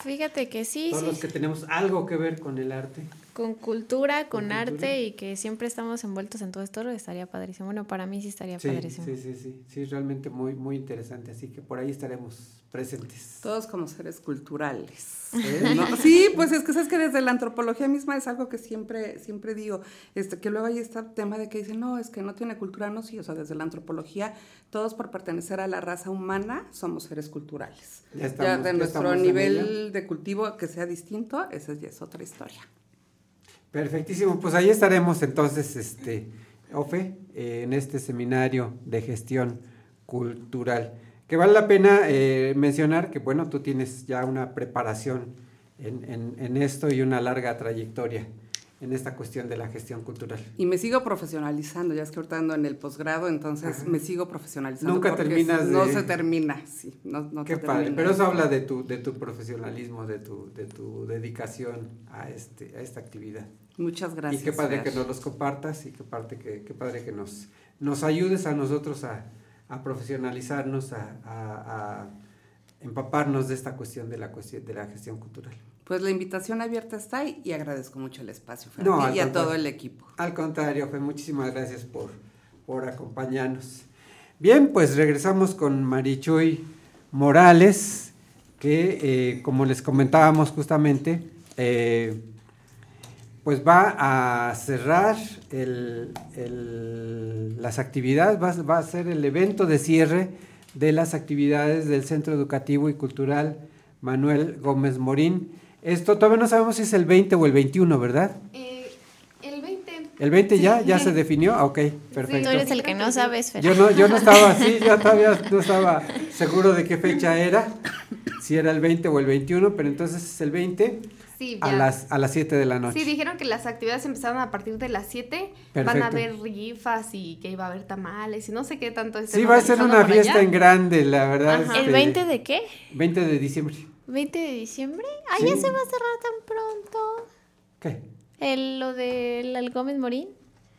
Fíjate que sí, Todos sí, los que tenemos algo que ver con el arte. Con cultura, con, Con arte cultura. y que siempre estamos envueltos en todo esto, estaría padrísimo. Bueno, para mí sí estaría Sí, padrísimo. sí, sí, sí, sí, realmente muy, muy interesante. Así que por ahí estaremos presentes. Todos como seres culturales. ¿Eh? ¿no? Sí, pues es que sabes que desde la antropología misma es algo que siempre, siempre digo, este, que luego hay este tema de que dicen, no, es que no tiene cultura, no, sí, o sea, desde la antropología, todos por pertenecer a la raza humana somos seres culturales. Ya Ya, estamos- de ya nuestro estamos en nivel de cultivo que sea distinto, esa ya es otra historia. Perfectísimo, pues ahí estaremos entonces, este, Ofe, en este seminario de gestión cultural. Que vale la pena eh, mencionar que, bueno, tú tienes ya una preparación en, en- en esto y una larga trayectoria en esta cuestión de la gestión cultural. Y me sigo profesionalizando, ya es que ahorita ando en el posgrado, entonces me sigo profesionalizando. Nunca terminas No se termina, sí, no, no Qué se padre, termina. pero eso habla de tu, de tu profesionalismo, de tu, de tu dedicación a, este, a esta actividad. Muchas gracias. Y qué padre Fer. que nos los compartas y qué, parte que, qué padre que nos, nos ayudes a nosotros a, a profesionalizarnos, a, a- a empaparnos de esta cuestión de la, cuestión de la gestión cultural. Pues la invitación abierta está ahí y agradezco mucho el espacio, Fer, No, y a todo el equipo. Al contrario, Fe, muchísimas gracias por, por acompañarnos. Bien, pues regresamos con Marichuy Morales, que eh, como les comentábamos justamente, eh, pues va a cerrar el- el- las actividades, va, va a ser el evento de cierre de las actividades del Centro Educativo y Cultural Manuel Gómez Morín. Esto todavía no sabemos si es el 20 o el 21, ¿verdad? Eh, el 20. ¿El 20 ya? Sí. ¿Ya se definió? Ah, Ok, perfecto. Tú eres el que no sabes, Fer. Yo no, yo no estaba así, yo todavía no estaba seguro de qué fecha era, si era el 20 o el 21, pero entonces es el 20 Sí, a las, a las 7 de la noche. Sí, dijeron que las actividades empezaron a partir de las 7. Van a haber rifas y que iba a haber tamales y no sé qué tanto. Sí, va a ser una fiesta allá. en grande, la verdad. Ajá. este, ¿El 20 de qué? 20 de diciembre. ¿20 de diciembre? Ah, Sí. ya se va a cerrar tan pronto. ¿Qué? El, lo del el Gómez Morín.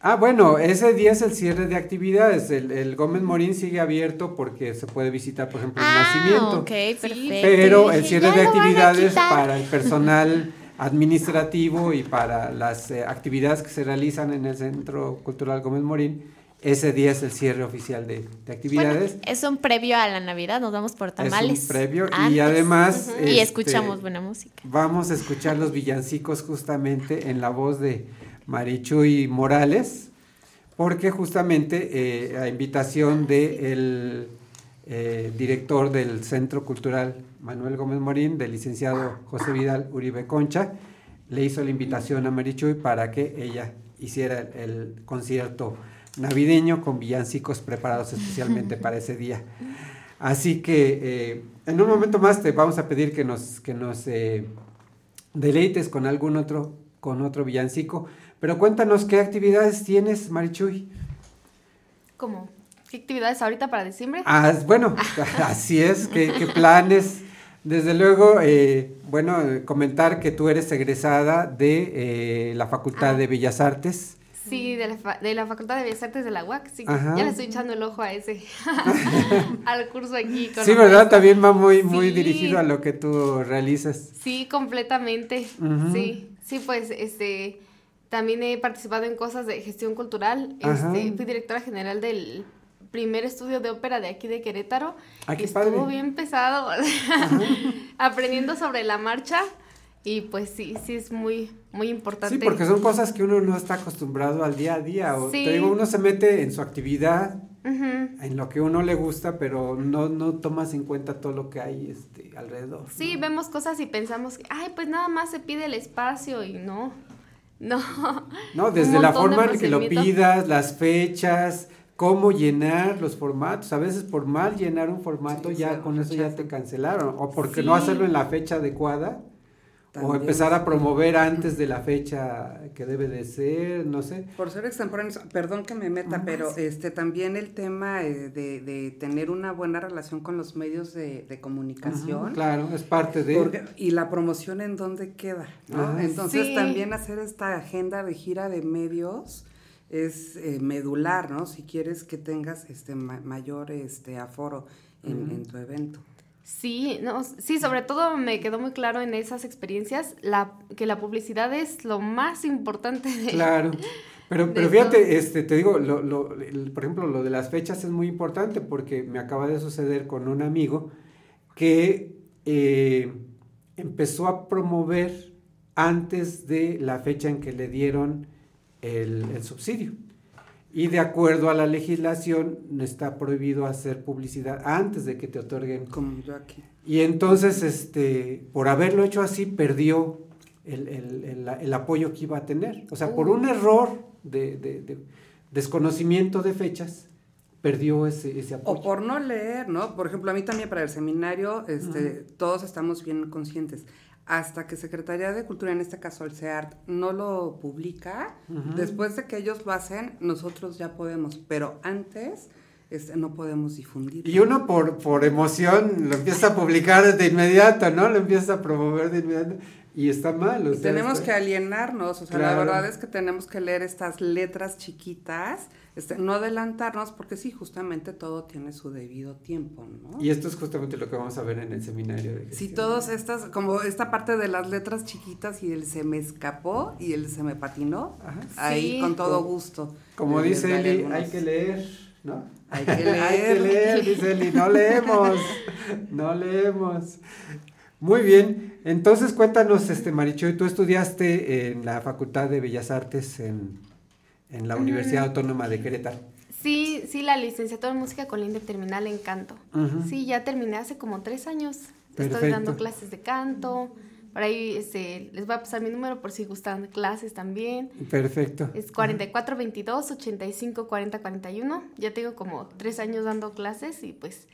Ah, bueno, ese día es el cierre de actividades. El, el Gómez Morín sigue abierto porque se puede visitar, por ejemplo, el Ah, nacimiento. ok, perfecto. Pero el cierre ya de actividades para el personal administrativo y para las eh, actividades que se realizan en el Centro Cultural Gómez Morín, ese día es el cierre oficial de, de actividades. Es un previo a la Navidad, nos vamos por tamales. Es un previo y además, Ujú. Y este, escuchamos buena música. Vamos a escuchar los villancicos justamente en la voz de Marichuy Morales, porque justamente eh, a invitación del director del Centro Cultural Manuel Gómez Morín, del licenciado José Vidal Uribe Concha, le hizo la invitación a Marichuy para que ella hiciera el, el concierto navideño con villancicos preparados especialmente para ese día. Así que eh, en un momento más te vamos a pedir que nos, que nos eh, deleites con algún otro, con otro villancico. Pero cuéntanos qué actividades tienes, Marichuy. ¿Cómo? ¿Qué actividades ahorita para diciembre? Ah, bueno, así es, ¿qué, qué planes? Desde luego, eh, bueno, comentar que tú eres egresada de eh, la Facultad de Bellas Artes. Sí, de la, fa- de la Facultad de Bellas Artes de la UAC. Sí, Ajá. ya le estoy echando el ojo a ese. al curso aquí. Con Sí, ¿verdad? maestra. También va muy, muy Sí. dirigido a lo que tú realizas. Sí, completamente. Sí, sí, pues este también he participado en cosas de gestión cultural. Este, fui directora general del primer estudio de ópera de aquí de Querétaro. Ah, qué estuvo padre. bien pesado, aprendiendo sobre la marcha. Y pues sí, sí es muy, muy importante. Sí, porque son cosas que uno no está acostumbrado al día a día. O Sí. te digo, uno se mete en su actividad, en lo que uno le gusta, pero no, no tomas en cuenta todo lo que hay este, alrededor. Sí, vemos cosas y pensamos que, ay, pues nada más se pide el espacio y no. No. No, desde la forma en que lo pidas, las fechas, cómo llenar los formatos. A veces por mal llenar un formato ya con eso ya te cancelaron. O porque no hacerlo en la fecha adecuada. O empezar a promover antes de la fecha que debe de ser, no sé. Por ser extemporáneos, perdón que me meta, pero este también el tema eh, de, de tener una buena relación con los medios de, de comunicación. Claro, es parte de... Porque- y la promoción en dónde queda. Entonces Sí. también hacer esta agenda de gira de medios es eh, medular, ¿no? Si quieres que tengas este ma- mayor este aforo en tu evento. Sí, no, sí, sobre todo me quedó muy claro en esas experiencias la, que la publicidad es lo más importante de... Claro. Pero, pero todo. fíjate, este, te digo, lo, lo- el- por ejemplo, lo de las fechas es muy importante porque me acaba de suceder con un amigo que eh, empezó a promover antes de la fecha en que le dieron el, el subsidio. Y de acuerdo a la legislación, está prohibido hacer publicidad antes de que te otorguen. Como yo aquí. Y entonces, este, por haberlo hecho así, perdió el, el- el- el apoyo que iba a tener. O sea, por un error de, de- de desconocimiento de fechas, perdió ese, ese apoyo. O por no leer, ¿no? Por ejemplo, a mí también para el seminario, este, todos estamos bien conscientes. Hasta que Secretaría de Cultura, en este caso el CEART, no lo publica, después de que ellos lo hacen, nosotros ya podemos, pero antes este, no podemos difundir. Y uno por, por emoción lo empieza a publicar de inmediato, ¿no? Lo empieza a promover de inmediato. Y está mal. o Y sea, tenemos está- que alienarnos, o sea, Claro. la verdad es que tenemos que leer estas letras chiquitas, este, no adelantarnos, porque sí, justamente todo tiene su debido tiempo, ¿no? Y esto es justamente lo que vamos a ver en el seminario. De Sí, todas estas, como esta parte de las letras chiquitas y el se me escapó y el se me patinó, ahí Sí. con todo gusto. Como Les dice Eli, algunos- hay que leer, ¿no? Hay que hay que leer. leer, dice Eli, no leemos, no leemos. Muy bien, entonces cuéntanos, este Marichoy, tú estudiaste en la Facultad de Bellas Artes en, en la Universidad Autónoma de Querétaro. Sí, sí, la licenciatura en música con linde terminal en canto. Sí, ya terminé hace como tres años. Estoy dando clases de canto. Por ahí este, les voy a pasar mi número por si gustan clases también. Perfecto. Es 4422 85 40 41. Ya tengo como tres años dando clases y pues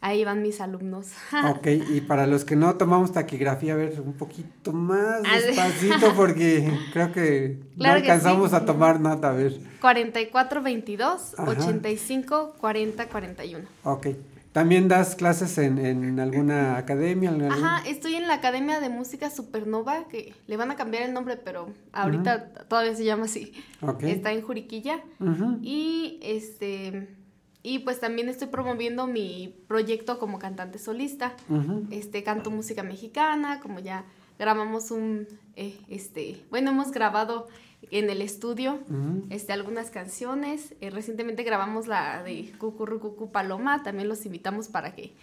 ahí van mis alumnos. Ok, y para los que no tomamos taquigrafía, a ver, un poquito más despacito porque creo que Claro no que alcanzamos sí. a tomar nota, a ver. 4422 Ajá. 85 40 41. Ok. ¿También das clases en, en alguna academia? en algún- Ajá, estoy en la Academia de Música Supernova, que le van a cambiar el nombre, pero ahorita todavía se llama así. Ok. Está en Juriquilla. Ujú. Y este y pues también estoy promoviendo mi proyecto como cantante solista. Este canto música mexicana, como ya grabamos un eh, este, bueno, hemos grabado en el estudio este, algunas canciones. Eh, recientemente grabamos la de Cucurru Cucu Paloma. También los invitamos para que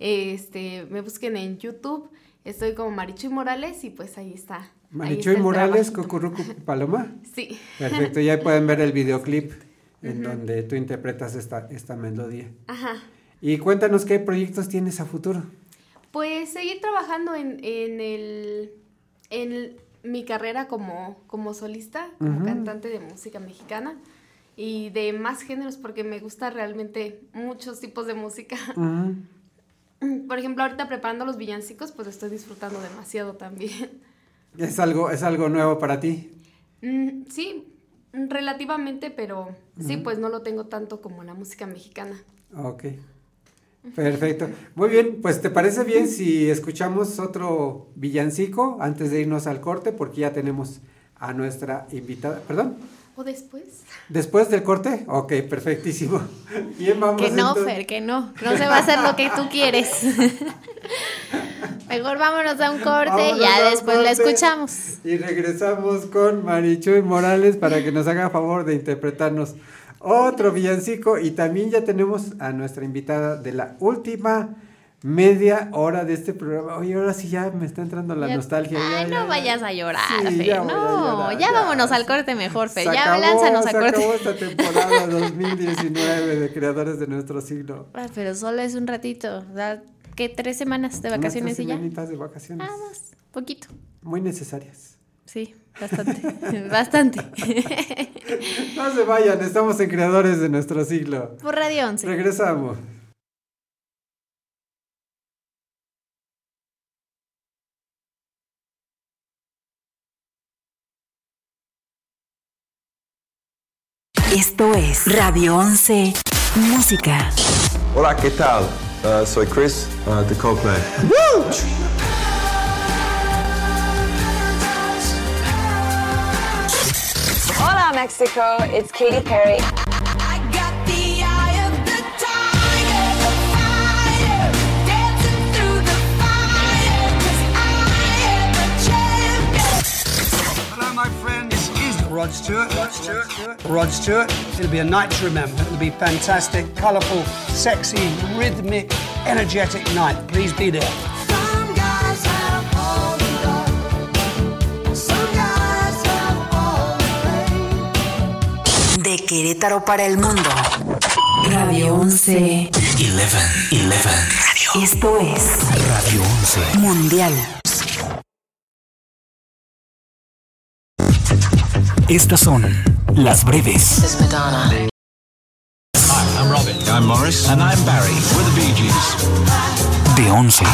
eh, este, me busquen en YouTube. Estoy como Marichuy Morales y pues ahí está. ahí Marichuy está el Morales, trabajo. Cucurrucu Paloma. Sí. Perfecto, ya pueden ver el videoclip en donde tú interpretas esta, esta melodía. Ajá. Y cuéntanos qué proyectos tienes a futuro. Pues seguir trabajando en, en el en mi carrera como, como solista, como cantante de música mexicana y de más géneros porque me gusta realmente muchos tipos de música. Ujú. Por ejemplo, ahorita preparando los villancicos, pues estoy disfrutando demasiado también. ¿Es algo, ¿Es algo nuevo para ti? Mm, sí, relativamente, pero sí, pues no lo tengo tanto como la música mexicana. Ok. Perfecto. Muy bien, pues ¿te parece bien si escuchamos otro villancico antes de irnos al corte? Porque ya tenemos a nuestra invitada. ¿Perdón? ¿O después? ¿Después del corte? Ok, perfectísimo. Bien, vamos Que no, entonces. Fer, que no. No se va a hacer lo que tú quieres. Mejor vámonos a un corte Vámonos y ya después la escuchamos. Y regresamos con Marichuy Morales para que nos haga favor de interpretarnos otro villancico. Y también ya tenemos a nuestra invitada de la última media hora de este programa. Oye, ahora sí ya me está entrando la Ya- nostalgia. ya, Ay, ya, no ya. vayas a llorar, Sí, Fer. no, llorar, ya, vámonos al corte mejor, Fer. Se Ya acabó, lánzanos se al corte. acabó esta temporada 2019 de Creadores de Nuestro Siglo. Ah, Pero solo es un ratito. ¿Qué? ¿Tres semanas de vacaciones y ya? de vacaciones. Nada más. Poquito. Muy necesarias. Sí, bastante. bastante. No se vayan, estamos en Creadores de Nuestro Siglo. Por Radio 11. Regresamos. Esto es Radio 11 Música. Hola, ¿qué tal? Uh, soy Chris uh, de Coldplay. Hola Mexico, it's Katy Perry. Rod Stewart. Rod Stewart. Rod Stewart. It'll be a night to remember. It'll be fantastic, colourful, sexy, rhythmic, energetic night. Please be there. De Querétaro para el mundo. Radio 11. 11, 11. Esto es Radio 11. Mundial. Estas son las breves Hi, I'm Robin. I'm Morris. And I'm Barry. We're the Bee Gees. de 11.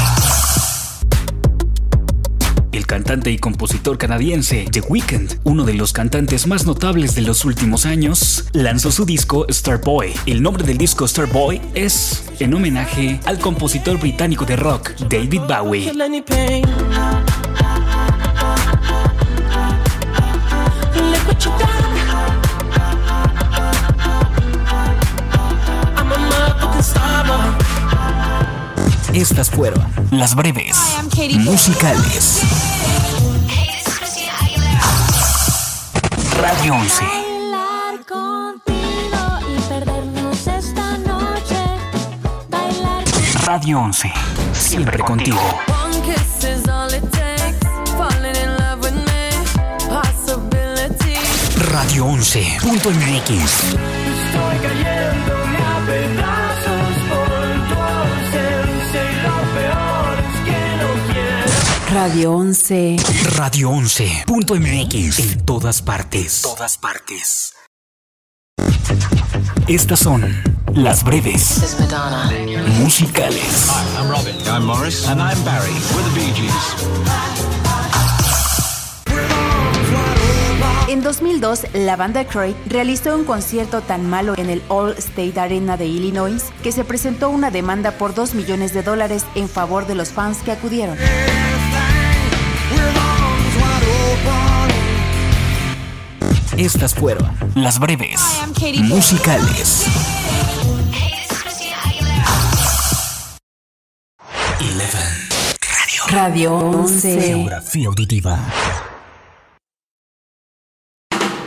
El cantante y compositor canadiense The Weeknd, uno de los cantantes más notables de los últimos años, lanzó su disco Starboy. El nombre del disco Starboy es en homenaje al compositor británico de rock David Bowie. Estas fueron las breves musicales. Radio 11. Bailar contigo y perdernos esta noche. Bailar Radio 11. Siempre contigo. Radio 11.mx. Estoy cayéndome a pedazos por tu ausencia y lo peor es que no quiero. Radio 11. Radio 11.mx. En todas partes. todas partes. Estas son las breves musicales. Hi, I'm Robin. I'm Morris. And I'm Barry. We're the Bee Gees. En 2002, la banda Croy realizó un concierto tan malo en el All State Arena de Illinois que se presentó una demanda por 2 millones de dólares en favor de los fans que acudieron. Estas fueron las breves musicales. 11. Radio 11. Geografía auditiva.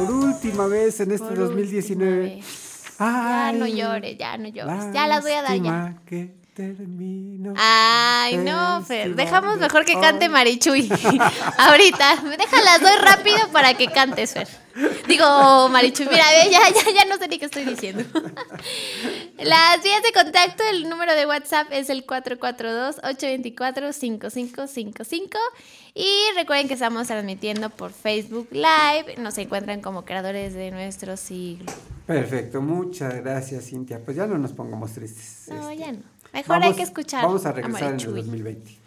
Por última vez en este Por 2019. Ya Ay, no llores, ya no llores. Ya las voy a dar ya. que termino. Ay, no, Fer. Dejamos de mejor que cante. Marichuy. Ahorita. Déjalas doy rápido para que cantes, Fer. Digo, Marichuy, mira, ya, ya, ya no sé ni qué estoy diciendo. Las vías de contacto, el número de WhatsApp es el 442-824-5555. Y recuerden que estamos transmitiendo por Facebook Live. Nos encuentran como creadores de nuestro siglo. Perfecto, muchas gracias, Cintia. Pues ya no nos pongamos tristes. No, ya no. Mejor hay que escuchar. Vamos a regresar en el Marichuy. 2020.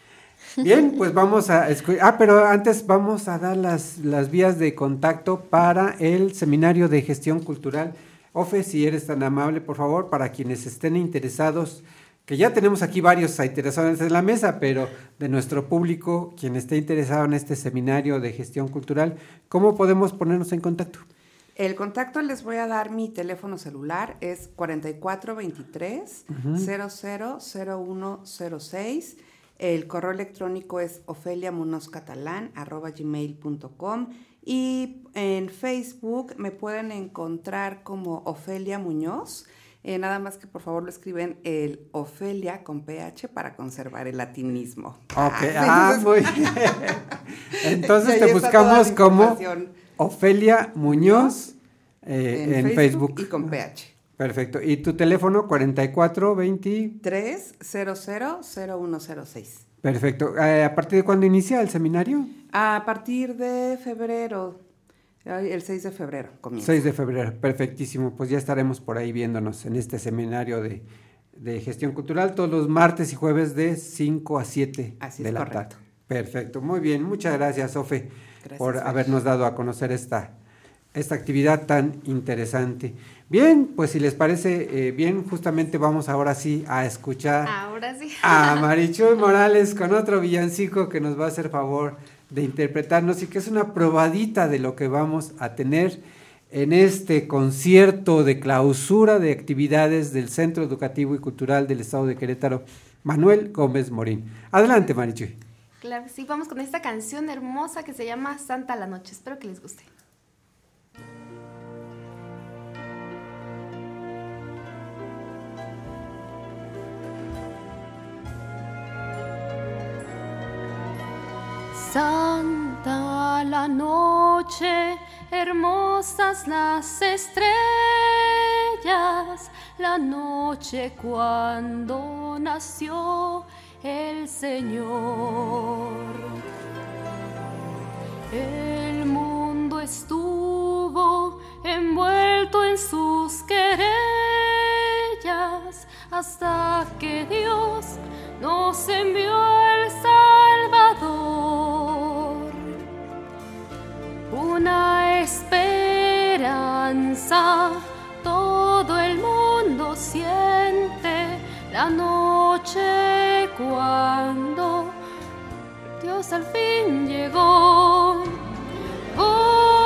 Bien, pues vamos a escu- Ah, pero antes vamos a dar las, las vías de contacto para el seminario de gestión cultural. Ofe, si eres tan amable, por favor, para quienes estén interesados que ya tenemos aquí varios interesados en la mesa, pero de nuestro público, quien esté interesado en este seminario de gestión cultural, ¿cómo podemos ponernos en contacto? El contacto les voy a dar mi teléfono celular, es 4423 Ujú. 000106. El correo electrónico es ofeliamunoscatalán.gmail.com y en Facebook me pueden encontrar como Ofelia Muñoz. Eh, nada más que por favor lo escriben el Ofelia con PH para conservar el latinismo. Ok, ah, muy bien. Entonces te buscamos como. Ofelia Muñoz eh, en, En Facebook. Facebook y con PH. Perfecto. ¿Y tu teléfono 4420? 3000106. Perfecto. Eh, ¿A partir de cuándo inicia el seminario? A partir de febrero, el 6 de febrero comienza. 6 de febrero, perfectísimo. Pues ya estaremos por ahí viéndonos en este seminario de, de gestión cultural todos los martes y jueves de 5 a 7 Así de es la correcto. tarde. Perfecto, muy bien. Muchas gracias, Sofe, Gracias, por habernos dado a conocer esta, esta actividad tan interesante. Bien, pues si les parece eh, bien, justamente vamos ahora sí a escuchar Ahora sí. a Marichuy Morales con otro villancico que nos va a hacer favor de interpretarnos y que es una probadita de lo que vamos a tener en este concierto de clausura de actividades del Centro Educativo y Cultural del Estado de Querétaro, Manuel Gómez Morín. Adelante, Marichuy. Claro sí, vamos con esta canción hermosa que se llama Santa la Noche. Espero que les guste. Santa la noche, hermosas las estrellas, la noche cuando nació el Señor. El mundo estuvo envuelto en sus querellas hasta que Dios nos envió el Salvador. Una esperanza todo el mundo siente la noche cuando Dios al fin llegó. Voy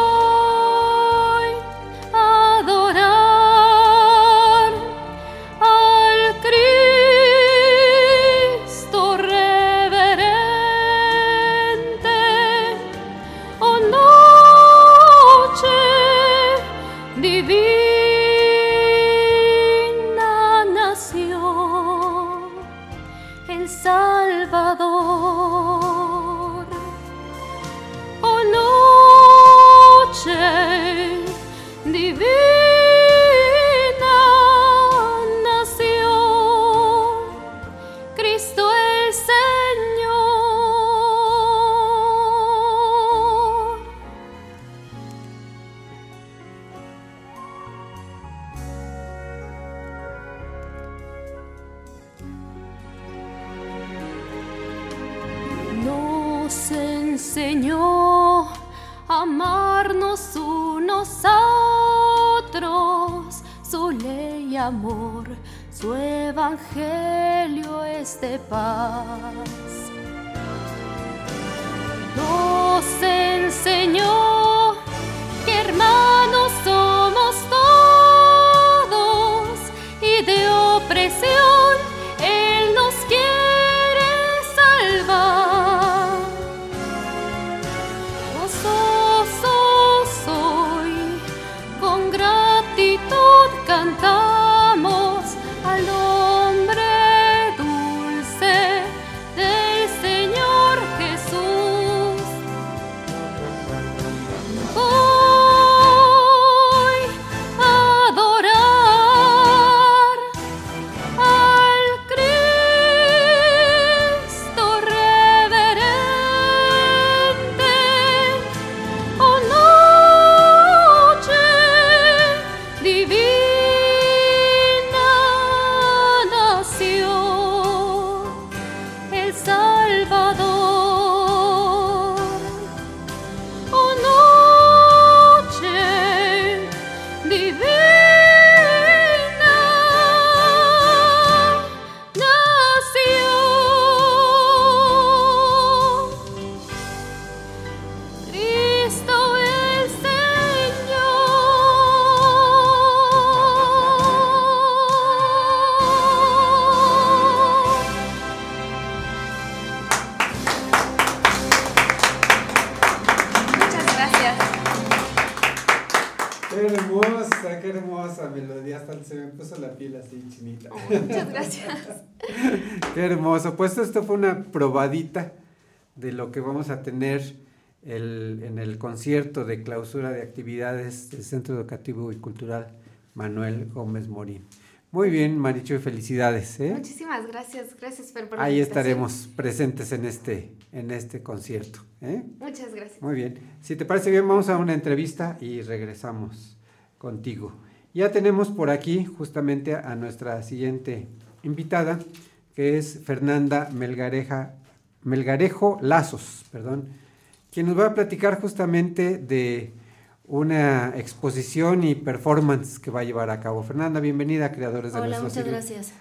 Pues esto fue una probadita de lo que vamos a tener el- en el concierto de clausura de actividades del Centro Educativo y Cultural Manuel Gómez Morín. Muy bien, Marichu, felicidades. ¿eh? Muchísimas gracias. Gracias, Fer, por Ahí estaremos presentes en este, en este concierto. ¿eh? Muchas gracias. Muy bien. Si te parece bien, vamos a una entrevista y regresamos contigo. Ya tenemos por aquí justamente a nuestra siguiente invitada, que es Fernanda Melgareja, Melgarejo Lazos, perdón, quien nos va a platicar justamente de una exposición y performance que va a llevar a cabo. Fernanda, bienvenida Creadores de Hola, muchas gracias.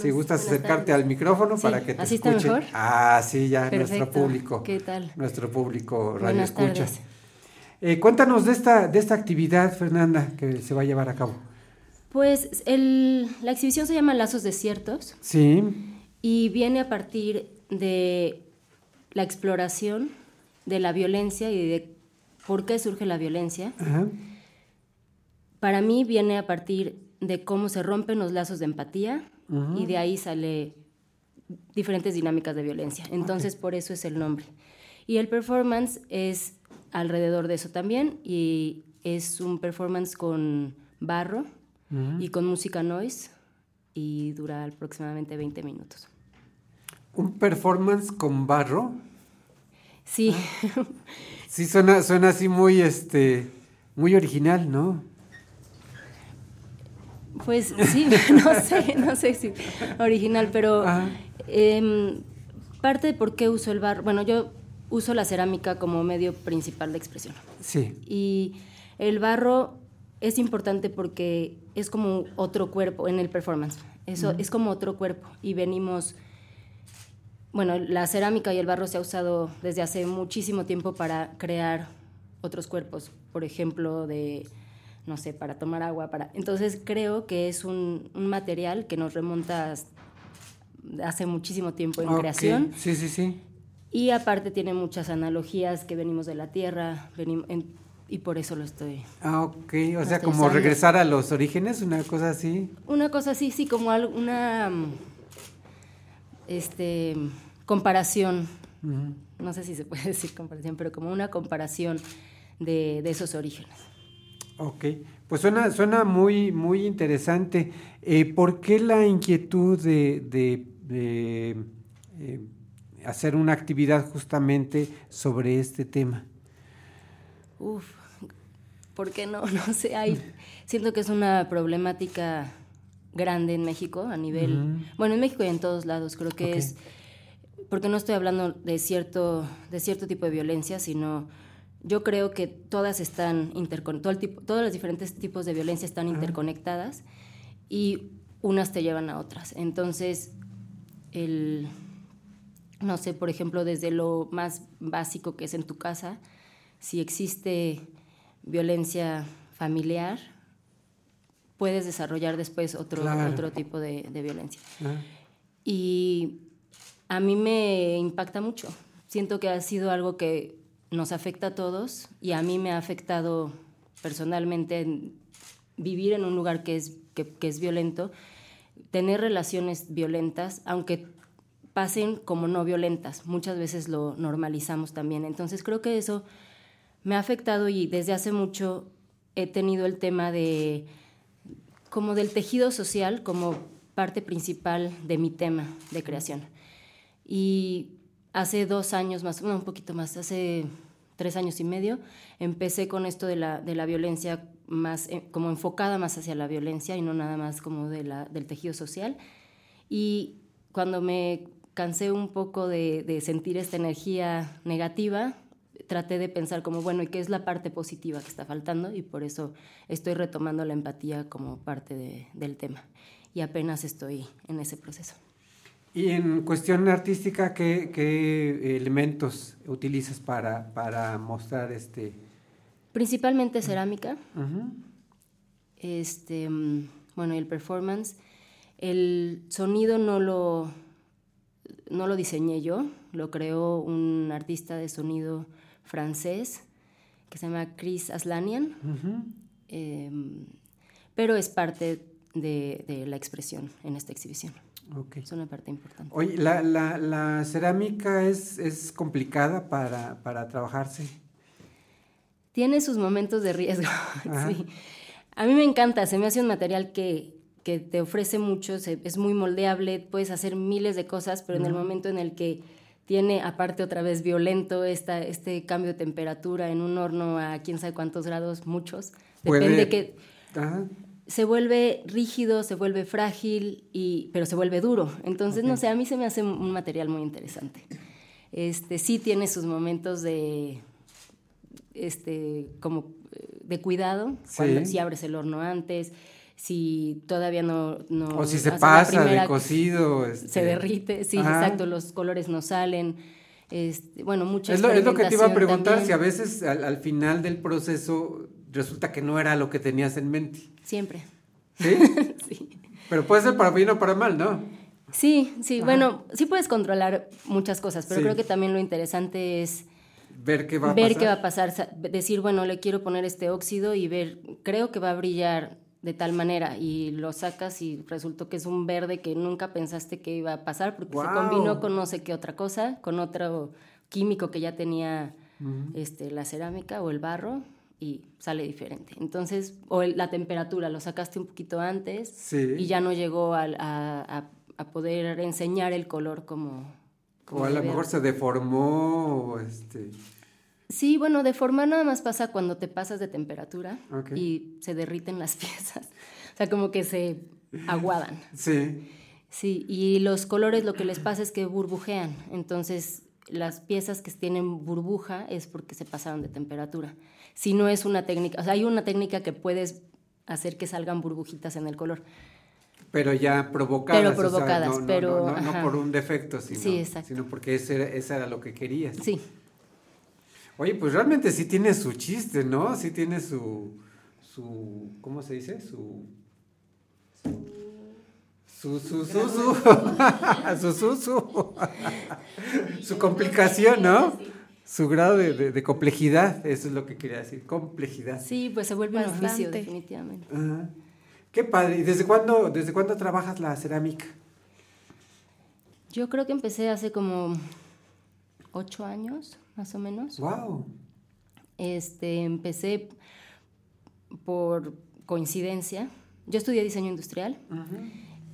Si gustas acercarte tardes. al micrófono Sí, para que te ¿así está escuche. mejor? Ah, sí, ya nuestro público. ¿Qué tal? Nuestro público radio escucha. Eh, cuéntanos de esta, de esta actividad, Fernanda, que se va a llevar a cabo. Pues el- la exhibición se llama Lazos Desiertos Sí. Y viene a partir de la exploración de la violencia y de por qué surge la violencia. Ajá. Para mí viene a partir de cómo se rompen los lazos de empatía y de ahí sale diferentes dinámicas de violencia. Entonces, por eso es el nombre. Y el performance es alrededor de eso también y es un performance con barro y con música noise y dura aproximadamente 20 minutos. Un performance con barro. Sí. Sí, suena, suena así muy, este, muy original, ¿no? Pues sí, no sé, no sé si original, pero em, parte de por qué uso el barro, bueno, yo uso la cerámica como medio principal de expresión. Sí. Y el barro es importante porque es como otro cuerpo en el performance. Eso es como otro cuerpo y venimos bueno, la cerámica y el barro se ha usado desde hace muchísimo tiempo para crear otros cuerpos, por ejemplo, de no sé, para tomar agua, para entonces creo que es un, un material que nos remonta hace muchísimo tiempo en creación Sí, sí, sí. y aparte tiene muchas analogías que venimos de la tierra venim- en- y por eso lo estoy. Ah, ok. O sea, como usando. regresar a los orígenes, una cosa así. Una cosa así, sí, como una este comparación, no sé si se puede decir comparación, pero como una comparación de, de esos orígenes. Ok, pues suena, suena muy, muy interesante. Eh, ¿Por qué la inquietud de, de- de, eh, hacer una actividad justamente sobre este tema? Uf, ¿por qué no? No sé, hay, siento que es una problemática grande en México a nivel, bueno, en México y en todos lados, creo que es, porque no estoy hablando de cierto, de cierto tipo de violencia, sino yo creo que todas están intercon todo el tipo, todos los diferentes tipos de violencia están interconectadas y unas te llevan a otras. Entonces, el, no sé, por ejemplo, desde lo más básico que es en tu casa, si existe violencia familiar, puedes desarrollar después otro, Claro. otro tipo de, de violencia. Y a mí me impacta mucho. Siento que ha sido algo que nos afecta a todos y a mí me ha afectado personalmente en vivir en un lugar que es, que es violento, tener relaciones violentas, aunque pasen como no violentas. Muchas veces lo normalizamos también. Entonces creo que eso me ha afectado y desde hace mucho he tenido el tema de como del tejido social como parte principal de mi tema de creación. Y hace dos años más, bueno, un poquito más, hace tres años y medio, empecé con esto de la, de la violencia más, eh, como enfocada más hacia la violencia y no nada más como de del tejido social. Y cuando me cansé un poco de, de sentir esta energía negativa, traté de pensar como, bueno, ¿y qué es la parte positiva que está faltando? Y por eso estoy retomando la empatía como parte de- del tema. Y apenas estoy en ese proceso. Y en cuestión artística, ¿qué, qué elementos utilizas para, para mostrar este? Principalmente cerámica. Ujú. Este, mm, bueno, el performance. El sonido no lo, no lo diseñé yo, lo creó un artista de sonido francés que se llama Chris Aslanian. Em, pero es parte, de, de la expresión en esta exhibición. Es una parte importante. Oye, ¿la, la, la cerámica es, es complicada para, para trabajarse? Tiene sus momentos de riesgo, sí. A mí me encanta, se me hace un material que, que te ofrece mucho, se- es muy moldeable, puedes hacer miles de cosas, pero en el momento en el que tiene, aparte otra vez violento, esta, este cambio de temperatura en un horno a quién sabe cuántos grados, muchos, Puede- depende que Ajá. Se vuelve rígido, se vuelve frágil, y, pero se vuelve duro. Entonces, no sé, a mí se me hace un- material muy interesante. Este, sí tiene sus momentos de, este, como eh, de cuidado, cuando, si abres el horno antes, si todavía no... no O si se pasa de cocido. este. Se derrite, sí, Ajá. exacto, los colores no salen. Este, bueno, mucha Es es lo que te iba a preguntar, también. si a veces al, al final del proceso resulta que no era lo que tenías en mente. Siempre. ¿Sí? Pero puede ser para bien o para mal, ¿no? Sí, sí, bueno, sí puedes controlar muchas cosas, pero Sí. creo que también lo interesante es Ver qué va a ver pasar. qué va a pasar, sa- decir, bueno, le quiero poner este óxido y ver, creo que va a brillar de tal manera y lo sacas y resultó que es un verde que nunca pensaste que iba a pasar porque se combinó con no sé qué otra cosa, con otro químico que ya tenía este, la cerámica o el barro y sale diferente. Entonces, o el- la temperatura, lo sacaste un poquito antes Sí. y ya no llegó a, a- a poder enseñar el color como... como O a lo mejor se deformó, este... Sí, bueno, deformar nada más pasa cuando te pasas de temperatura y se derriten las piezas. O sea, como que se aguadan. Sí. Sí, y los colores lo que les pasa es que burbujean. Entonces, las piezas que tienen burbuja es porque se pasaron de temperatura. Si no es una técnica, o sea, hay una técnica que puedes hacer que salgan burbujitas en el color. Pero ya provocadas. Pero o sea, provocadas, no, pero, No, no- no ajá. por un defecto, sino, Sí, sino porque ese era, ese era lo que querías. Sí. Oye, pues realmente sí tiene su chiste, ¿no? Sí tiene su... su ¿Cómo se dice? Su... Su, su, su, su, su, su, su, su complicación, ¿no? Su grado de, de- de complejidad, eso es lo que quería decir, complejidad. Sí, pues se vuelve un oficio, Bastante. definitivamente. Ajá. Qué padre. ¿Y desde cuándo, desde cuándo trabajas la cerámica? Yo creo que empecé hace como ocho años, más o menos. Wow. Este, empecé por coincidencia. Yo estudié diseño industrial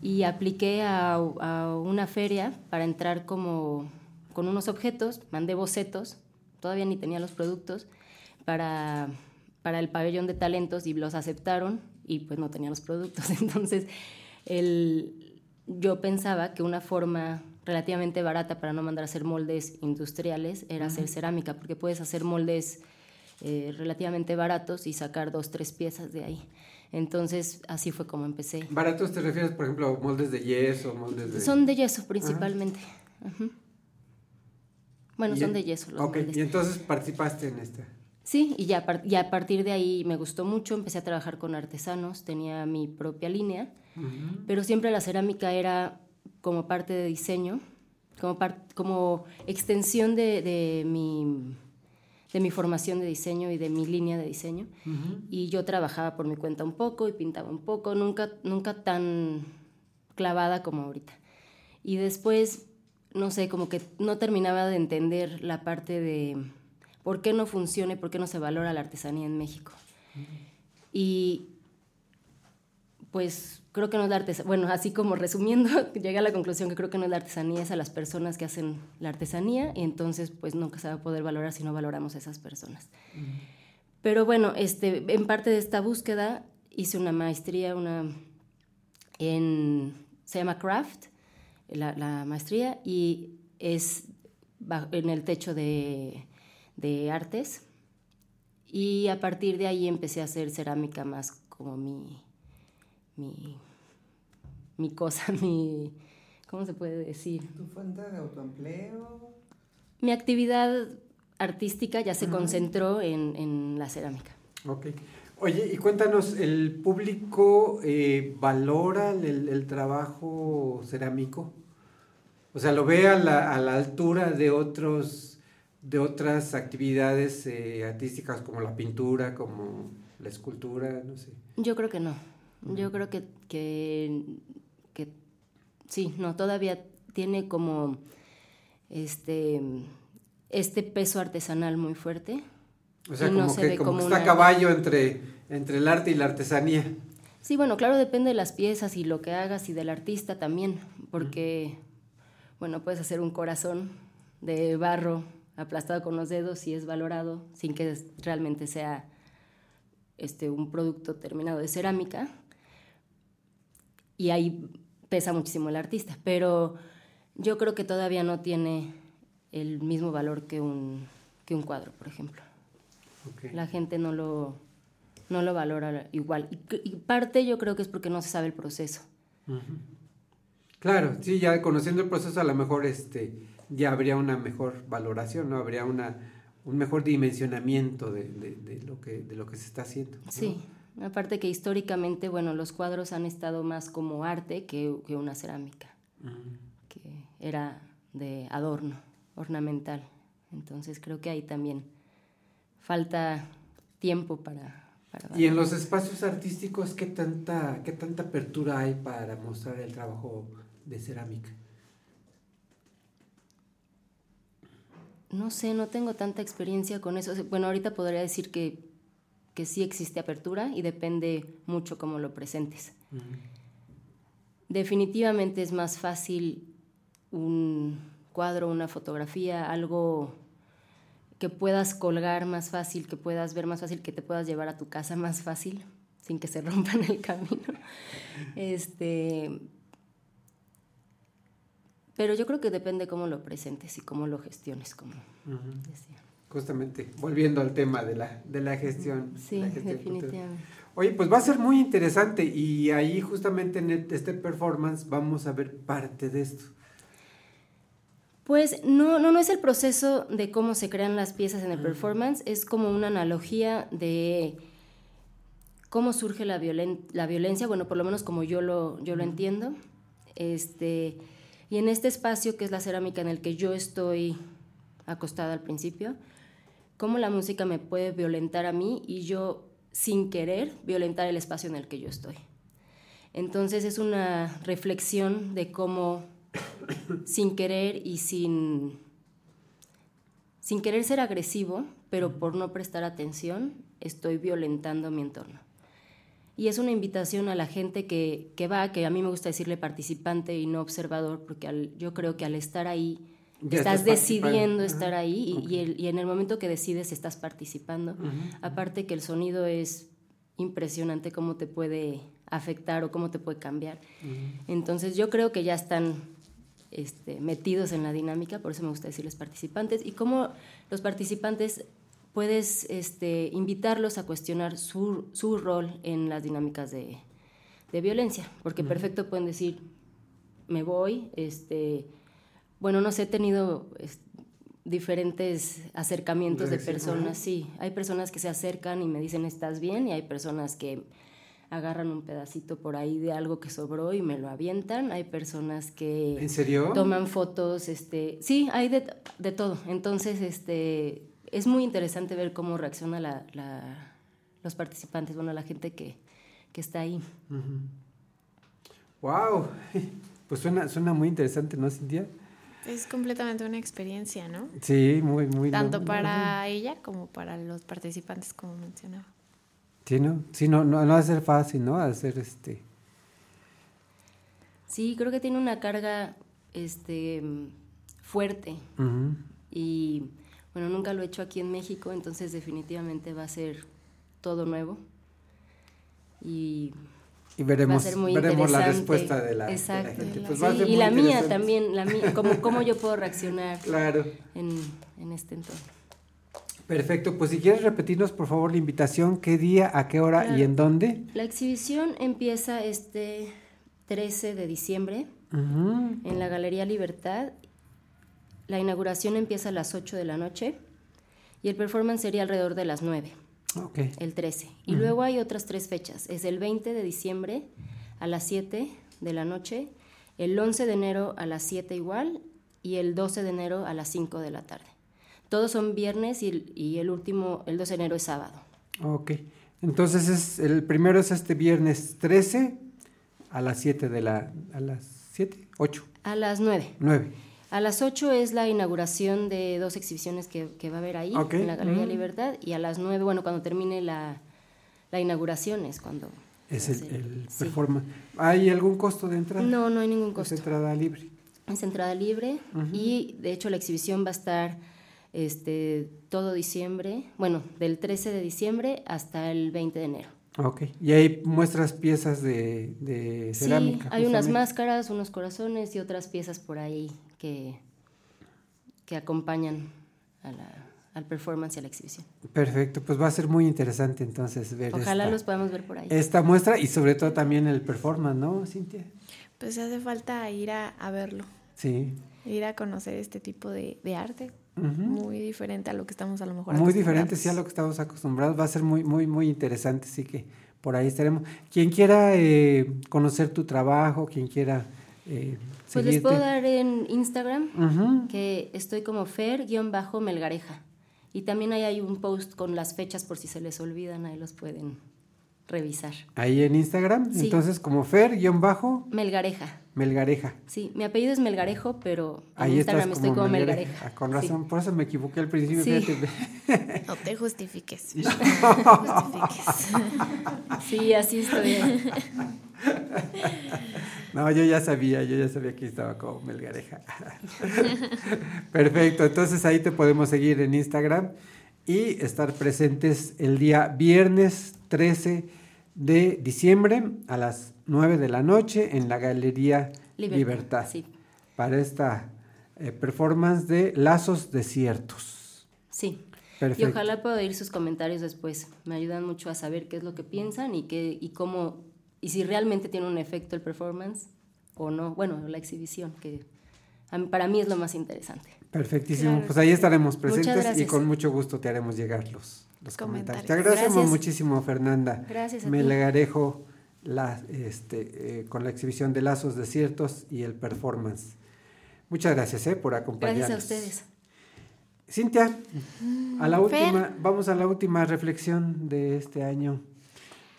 y apliqué a, a una feria para entrar como con unos objetos, mandé bocetos, todavía ni tenía los productos, para, para el pabellón de talentos y los aceptaron y pues no tenía los productos. Entonces, el, yo pensaba que una forma relativamente barata para no mandar a hacer moldes industriales era hacer cerámica, porque puedes hacer moldes eh, relativamente baratos y sacar dos, tres piezas de ahí. Entonces, así fue como empecé. ¿Baratos te refieres, por ejemplo, a moldes de yeso, moldes de...? Son de yeso principalmente. Ujú. Bueno, Y son de yeso los Ok, moldes. y entonces participaste en esta. Sí, y ya, ya a partir de ahí me gustó mucho, empecé a trabajar con artesanos, tenía mi propia línea, pero siempre la cerámica era como parte de diseño, como, como extensión de, de mi, de mi formación de diseño y de mi línea de diseño. Y yo trabajaba por mi cuenta un poco y pintaba un poco, nunca, nunca tan clavada como ahorita. Y después, no sé, como que no terminaba de entender la parte de por qué no funciona y por qué no se valora la artesanía en México. Y pues creo que no es la artesanía, bueno, así como resumiendo, llegué a la conclusión que creo que no es la artesanía, es a las personas que hacen la artesanía y entonces pues nunca se va a poder valorar si no valoramos a esas personas. Pero bueno, este, en parte de esta búsqueda hice una maestría, una en, se llama Craft, la, la maestría, y es en el techo de, de artes. Y a partir de ahí empecé a hacer cerámica más como mi, mi, mi cosa, mi, ¿cómo se puede decir? ¿Tu fuente de autoempleo? Mi actividad artística ya se concentró en, en la cerámica. Ok. Oye, y cuéntanos, ¿el público eh, valora el, el trabajo cerámico? O sea, ¿lo ve a la, a la altura de otros de otras actividades eh, artísticas como la pintura, como la escultura, no sé? Yo creo que no. Yo creo que, que, que sí, no, todavía tiene como este, este peso artesanal muy fuerte. O sea, y no como se que como como que está una- caballo entre, entre el arte y la artesanía. Sí, bueno, claro, depende de las piezas y lo que hagas y del artista también, porque, bueno, puedes hacer un corazón de barro aplastado con los dedos y es valorado sin que realmente sea este, un producto terminado de cerámica. Y ahí pesa muchísimo el artista, pero yo creo que todavía no tiene el mismo valor que un, que un cuadro, por ejemplo. La gente no lo, no lo valora igual. Y, parte yo creo que es porque no se sabe el proceso. Claro, sí, ya conociendo el proceso a lo mejor este ya habría una mejor valoración, ¿no? Habría una un mejor dimensionamiento de, de- de lo que de lo que se está haciendo. ¿no? Sí, aparte que históricamente, bueno, los cuadros han estado más como arte que, que una cerámica, que era de adorno, ornamental. Entonces creo que ahí también falta tiempo para... para Y en los espacios artísticos, ¿qué tanta, ¿qué tanta apertura hay para mostrar el trabajo de cerámica? No sé, no tengo tanta experiencia con eso. Bueno, ahorita podría decir que, que sí existe apertura y depende mucho cómo lo presentes. Definitivamente es más fácil un cuadro, una fotografía, algo que puedas colgar más fácil, que puedas ver más fácil, que te puedas llevar a tu casa más fácil, sin que se rompa en el camino. Este, pero yo creo que depende cómo lo presentes y cómo lo gestiones, como decía. Justamente, volviendo al tema de la, de la gestión. Sí, la gestión cultural. definitivamente. Oye, pues va a ser muy interesante y ahí justamente en este performance vamos a ver parte de esto. Pues no, no, no es el proceso de cómo se crean las piezas en el performance, es como una analogía de cómo surge la, violen- la violencia, bueno, por lo menos como yo lo, yo lo entiendo. Este, y en este espacio que es la cerámica en el que yo estoy acostada al principio, cómo la música me puede violentar a mí y yo, sin querer, violentar el espacio en el que yo estoy. Entonces es una reflexión de cómo, sin querer y sin, sin querer ser agresivo, pero por no prestar atención, estoy violentando mi entorno. Y es una invitación a la gente que, va, que a mí me gusta decirle participante y no observador, porque yo creo que al estar ahí Ya estás decidiendo estar ahí y, y el- y en el momento que decides estás participando. Aparte que el sonido es impresionante cómo te puede afectar o cómo te puede cambiar. Entonces yo creo que ya están este, metidos en la dinámica, por eso me gusta decirles participantes, y cómo los participantes puedes este, invitarlos a cuestionar su, su rol en las dinámicas de, de violencia, porque perfecto pueden decir, me voy, este, bueno, no sé, he tenido es- diferentes acercamientos de personas, sí, hay personas que se acercan y me dicen, ¿estás bien? Y hay personas que agarran un pedacito por ahí de algo que sobró y me lo avientan. Hay personas que ¿En serio? toman fotos, este, sí, hay de, de todo. Entonces, este, es muy interesante ver cómo reacciona la, la- los participantes, bueno, la gente que, que está ahí. Wow, pues suena, suena muy interesante, ¿no, Cintia? Es completamente una experiencia, ¿no? Sí, muy, muy. Tanto para ella como para los participantes, como mencionaba. Sí, ¿no? Sí, no, no, no va a ser fácil, ¿no? Hacer este... Sí, creo que tiene una carga este, fuerte. Y bueno, nunca lo he hecho aquí en México, entonces definitivamente va a ser todo nuevo. Y, Y veremos- va a ser muy veremos la respuesta de la- de la Exacto. gente. Pues Sí, va a ser y la mía también, la mía, cómo, cómo yo puedo reaccionar Claro. en, en este entorno. Perfecto, pues si quieres repetirnos por favor la invitación, qué día, a qué hora y en dónde. La exhibición empieza este 13 de diciembre en la Galería Libertad. La inauguración empieza a las 8 de la noche y el performance sería alrededor de las 9, Ok. el 13. Y Ujú. luego hay otras tres fechas. Es el 20 de diciembre a las 7 de la noche, el 11 de enero a las 7 igual y el 12 de enero a las 5 de la tarde. Todos son viernes y el, y el último, el 12 de enero es sábado. Ok. Entonces es el primero es este viernes 13 a las 7 de la a las 7, 8, A las 9. 9. A las 8 es la inauguración de dos exhibiciones que, que va a haber ahí, en la Galería Mm. Libertad. Y a las 9, bueno, cuando termine la, la inauguración es cuando... Es el, el Sí. performance. ¿Hay algún costo de entrada? No, no hay ningún Es costo. entrada libre. Es entrada libre y de hecho la exhibición va a estar este, todo diciembre, bueno, del 13 de diciembre hasta el 20 de enero. Ok. Y ahí muestras piezas de, de cerámica. sí, hay unas máscaras, unos corazones y otras piezas por ahí que, que acompañan a la- al performance y a la exhibición. Perfecto, pues va a ser muy interesante entonces ver Ojalá esta, los podamos ver por ahí. esta muestra y sobre todo también el performance, ¿no, Cintia? Pues hace falta ir a, a verlo, Sí. ir a conocer este tipo de, de arte. Muy diferente a lo que estamos a lo mejor Muy diferente, sí, a lo que estamos acostumbrados. Va a ser muy, muy, muy interesante, así que por ahí estaremos. Quien quiera eh, conocer tu trabajo, quien quiera eh, Pues les puedo dar en Instagram que estoy como Fer-Melgareja. Y también ahí hay un post con las fechas por si se les olvidan, ahí los pueden revisar. Ahí en Instagram, Sí. entonces como Fer-Melgareja. Melgareja. Melgareja. Sí, mi apellido es Melgarejo, pero en Ahí Instagram estás estoy como como Melgareja. Melgareja. Ah, con Sí. razón, por eso me equivoqué al principio. Sí. fíjate. No te justifiques. No te justifiques. Sí, así estoy. No, yo ya sabía, yo ya sabía que estaba como Melgareja. Perfecto, entonces ahí te podemos seguir en Instagram y estar presentes el día viernes 13 de diciembre a las 9 de la noche en la Galería Libertad, Libertad, sí. para esta eh, performance de Lazos Desiertos. Sí. Perfecto. Y ojalá pueda oír sus comentarios después. Me ayudan mucho a saber qué es lo que piensan y qué y cómo y si realmente tiene un efecto el performance o no. Bueno, la exhibición que a mí- para mí es lo más interesante. Perfectísimo, Claro, pues ahí estaremos presentes y con mucho gusto te haremos llegar los, los comentarios. Comentarios. Te agradecemos Gracias. muchísimo, Fernanda. Gracias a. Melgarejo, la, este, eh, con la exhibición de Lazos Desiertos y el performance. Muchas gracias eh, por acompañarnos. Gracias a ustedes. Cintia, a la Fer. última, vamos a la última reflexión de este año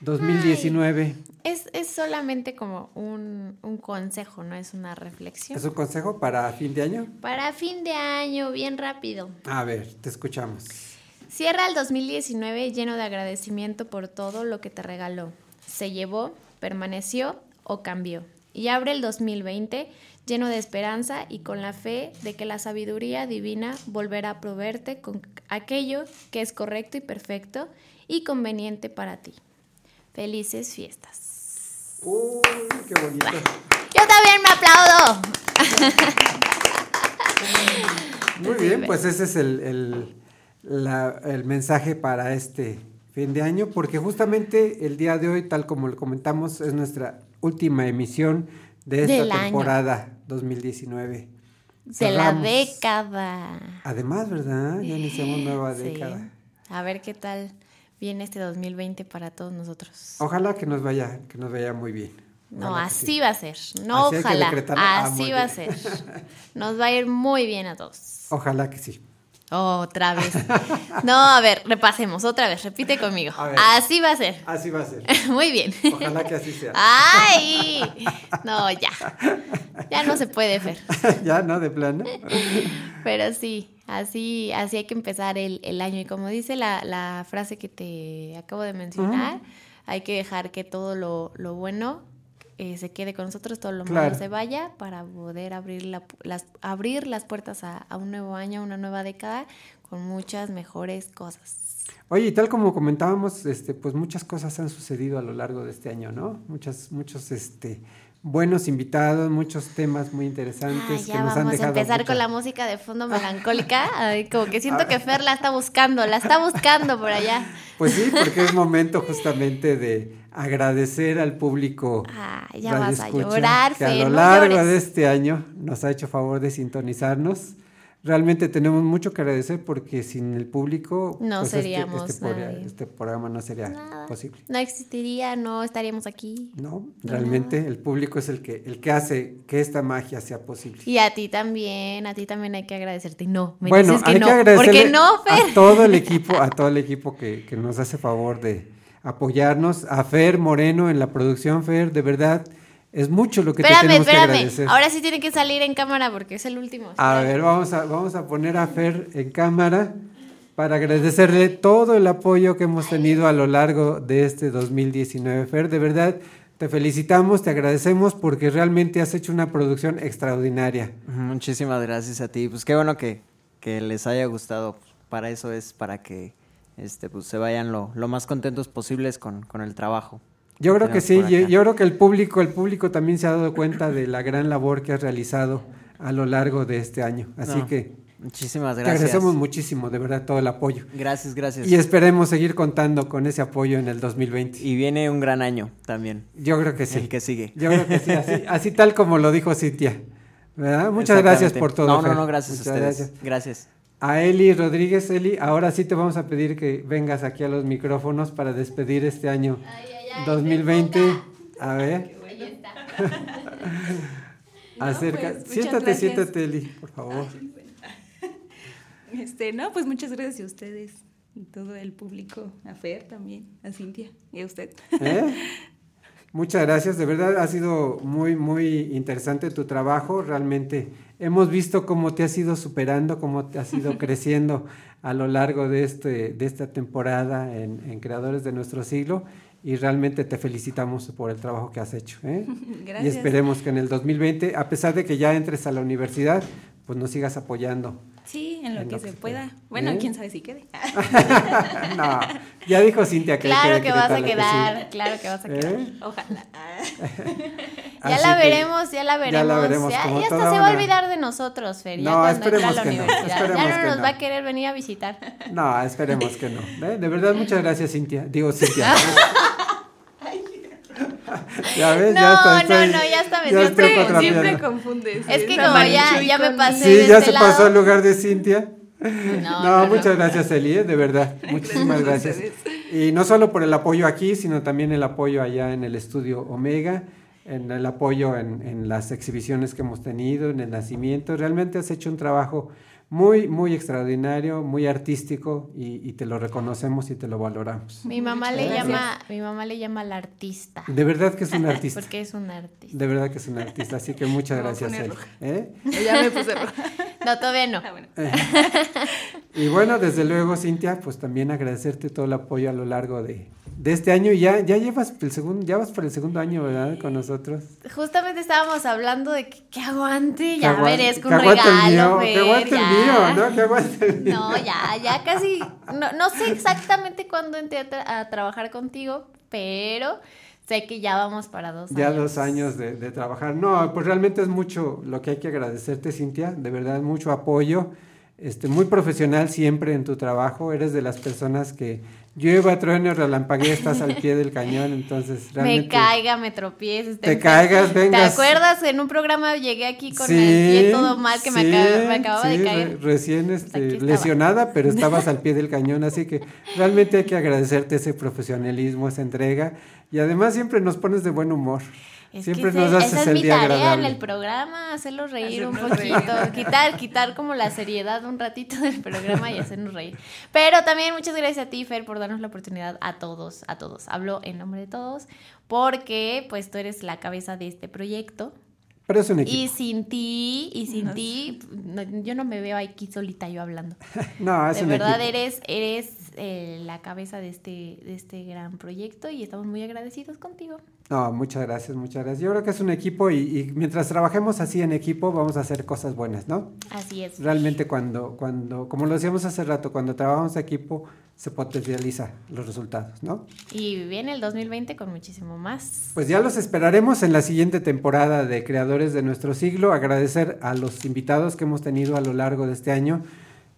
2019. Es, es solamente como un, un consejo, no es una reflexión. ¿Es un consejo para fin de año? Para fin de año, bien rápido. A ver, te escuchamos. Cierra el 2019 lleno de agradecimiento por todo lo que te regaló. Se llevó, permaneció o cambió. Y abre el 2020 lleno de esperanza y con la fe de que la sabiduría divina volverá a proveerte con aquello que es correcto y perfecto y conveniente para ti. Felices fiestas. Uy, qué bonito. Yo también me aplaudo. Muy bien, pues ese es el, el, la- el mensaje para este fin de año, porque justamente el día de hoy, tal como lo comentamos, es nuestra última emisión de esta Del año. temporada 2019. De la década. Además, ¿verdad? Ya iniciamos nueva Sí. década. A ver qué tal viene este 2020 para todos nosotros. Ojalá que nos vaya, que nos vaya muy bien. No, Ojalá así sí. va a ser. No, Así ojalá. Ah, Así va a bien. ser. Nos va a ir muy bien a todos. Ojalá que sí. Otra vez. No, a ver, repasemos otra vez. Repite conmigo. Ver. Así va a ser. Así va a ser. Muy bien. Ojalá que así sea. ¡Ay! No, ya. Ya no se puede, Fer. ya, ¿no? De plano. Pero sí, así, así hay que empezar el, el año. Y como dice la, la frase que te acabo de mencionar, hay que dejar que todo lo, lo bueno eh, se quede con nosotros, todo lo Claro. malo se vaya para poder abrir, la las, abrir las puertas a, a un nuevo año, a una nueva década con muchas mejores cosas. Oye, y tal como comentábamos, este, pues muchas cosas han sucedido a lo largo de este año, ¿no? Muchas, muchos, este, buenos invitados, muchos temas muy interesantes que ya nos han vamos a dejado. empezar mucha- con la música de fondo melancólica. Ay, como que siento que Fer la está buscando, la está buscando por allá. Pues sí, porque es momento justamente de agradecer al público. Ay, ya vas a llorar, que a lo no largo llores. de este año nos ha hecho favor de sintonizarnos. Realmente tenemos mucho que agradecer porque sin el público No pues, este- seríamos este, programa- nadie. este programa no sería Nada. posible. No existiría, no estaríamos aquí. No, realmente el público es el que el que hace que esta magia sea posible. Y a ti también, a ti también hay que agradecerte. No, me bueno, dices que hay no. que ¿Por agradecerle no, Fer? a todo el equipo, a todo el equipo que, que nos hace favor de apoyarnos, a Fer Moreno en la producción, Fer, de verdad, es mucho lo que te Espérame, tenemos que espérame. agradecer. Ahora sí tiene que salir en cámara porque es el último. A ver, vamos a, vamos a poner a Fer en cámara para agradecerle todo el apoyo que hemos tenido a lo largo de este 2019. Fer, de verdad, te felicitamos, te agradecemos porque realmente has hecho una producción extraordinaria. Muchísimas gracias a ti. Pues qué bueno que, que les haya gustado. Para eso es, para que este, pues, se vayan lo, lo más contentos posibles con, con el trabajo. Yo creo que sí, yo, yo creo que el público, el público también se ha dado cuenta de la gran labor que has realizado a lo largo de este año. Así No, que muchísimas te gracias. agradecemos muchísimo, de verdad, todo el apoyo. Gracias, gracias. Y esperemos seguir contando con ese apoyo en el 2020. Y viene un gran año también. Yo creo que sí. El que sigue. Yo creo que sí, así, así tal como lo dijo Cintia. ¿verdad? Muchas gracias por todo. No, no, no, gracias Muchas a ustedes. gracias. Gracias. A Eli Rodríguez, Eli, ahora sí te vamos a pedir que vengas aquí a los micrófonos para despedir este año 2020. A ver. Acerca. pues, muchas siéntate, gracias. siéntate, Eli, por favor. Este, no, pues muchas gracias a ustedes y todo el público, a Fer también, a Cintia y a usted. ¿Eh? Muchas gracias, de verdad ha sido muy, muy interesante tu trabajo. Realmente hemos visto cómo te has ido superando, cómo te has ido creciendo a lo largo de, este, de esta temporada en, en Creadores de Nuestro Siglo y realmente te felicitamos por el trabajo que has hecho. ¿eh? Y Gracias. esperemos que en el 2020, a pesar de que ya entres a la universidad, pues nos sigas apoyando. Sí, en lo En que lo se pueda. pueda. Bueno, ¿Eh? quién sabe si quede. no, ya dijo Cintia que Claro que vas a quedar, sí. claro que vas a ¿Eh? quedar. Ojalá. Ya Así la veremos, ya la veremos. Ya la veremos. Ya, hasta se va a olvidar de nosotros, Fer, ya No, cuando entre a esperemos la que no, universidad. ya esperemos no que nos no. va a querer venir a visitar. No, esperemos que no. ¿eh? De verdad, muchas gracias, Cintia. Digo, Cintia. ya ves, No, ya está, no, estoy- no, ya está, me ya siempre-. Siempre confundes. Es que La como ya, ya me pasé Sí, de ya este se pasó al lugar de Cintia. No, No, no, muchas gracias, Eli, ¿eh? de verdad. Muchísimas gracias. Y no solo por el apoyo aquí, sino también el apoyo allá en el estudio Omega, en el apoyo en, en las exhibiciones que hemos tenido, en el nacimiento. Realmente has hecho un trabajo muy, muy extraordinario, muy artístico y, y te lo reconocemos y te lo valoramos. Mi mamá le Gracias. llama, mi mamá le llama la artista. De verdad que es un artista. Porque es un artista. De verdad que es un artista, así que muchas Me gracias, roja. ¿Eh? Ya me puse roja. No, todavía no. Y bueno, desde luego, Cintia, pues también agradecerte todo el apoyo a lo largo de, de este año. Y ya, ya llevas el segundo, ya vas por el segundo año, ¿verdad? Con nosotros. Justamente estábamos hablando de que, que aguante, ya aguante- merezco un el regalo, que Fer, aguante el ya. mío, ¿no? Que aguante el mío. No, ya, ya casi, no, no sé exactamente cuándo entré a, tra- a trabajar contigo, pero sé que ya vamos para dos Ya años. dos años de, de trabajar. No, pues realmente es mucho lo que hay que agradecerte, Cintia. De verdad, mucho apoyo. Este, muy profesional siempre en tu trabajo. Eres de las personas que llueva, truene, relampaguee, estás al pie del cañón. Entonces, realmente. Me caiga, me tropiece. Te caigas, vengas. ¿Te acuerdas? En un programa llegué aquí con Sí, el pie todo mal que me, sí, acaba- me acababa sí, de re- caer. recién este, aquí estaba. lesionada, pero estabas al pie del cañón, así que realmente hay que agradecerte ese profesionalismo, esa entrega y además siempre nos pones de buen humor. Es siempre que nos haces esa es el mi día tarea agradable. en el programa, hacerlos reír un poquito, reír. quitar, quitar como la seriedad un ratito del programa y hacernos reír. Pero también muchas gracias a ti, Fer, por darnos la oportunidad a todos, a todos. Hablo en nombre de todos, porque pues tú eres la cabeza de este proyecto. Pero es un equipo. Y sin ti, y sin ti, no- yo no me veo aquí solita yo hablando. No, es de un verdad equipo. eres, eres eh, la cabeza de este, de este gran proyecto y estamos muy agradecidos contigo. No, muchas gracias, muchas gracias. Yo creo que es un equipo y, y mientras trabajemos así en equipo vamos a hacer cosas buenas, ¿no? Así es. Realmente cuando, cuando, como lo decíamos hace rato, cuando trabajamos equipo se potencializa los resultados, ¿no? Y viene el 2020 con muchísimo más. Pues ya los esperaremos en la siguiente temporada de Creadores de Nuestro Siglo. Agradecer a los invitados que hemos tenido a lo largo de este año,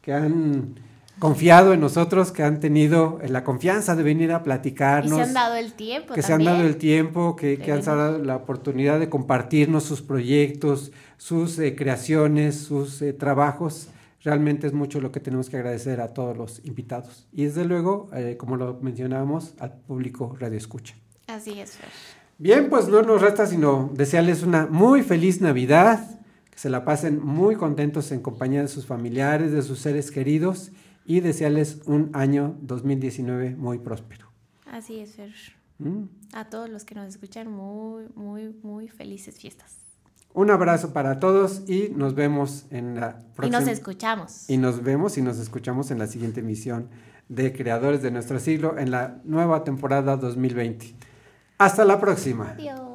que han confiado en nosotros, que han tenido la confianza de venir a Y platicarnos. se han dado el tiempo que se han también. dado el tiempo, que, que han dado la oportunidad de compartirnos sus proyectos, sus eh, creaciones, sus eh, trabajos. Realmente es mucho lo que tenemos que agradecer a todos los invitados. Y desde luego, eh, como lo mencionábamos, al público Radio Escucha. Así es, Fer. Bien, pues no nos resta sino desearles una muy feliz Navidad, que se la pasen muy contentos en compañía de sus familiares, de sus seres queridos y desearles un año 2019 muy próspero. Así es, Fer. Mm. A todos los que nos escuchan, muy, muy, muy felices fiestas. Un abrazo para todos y nos vemos en la Y próxima. nos escuchamos. Y nos vemos y nos escuchamos en la siguiente emisión de Creadores de nuestro siglo en la nueva temporada 2020. Hasta la próxima. Adiós.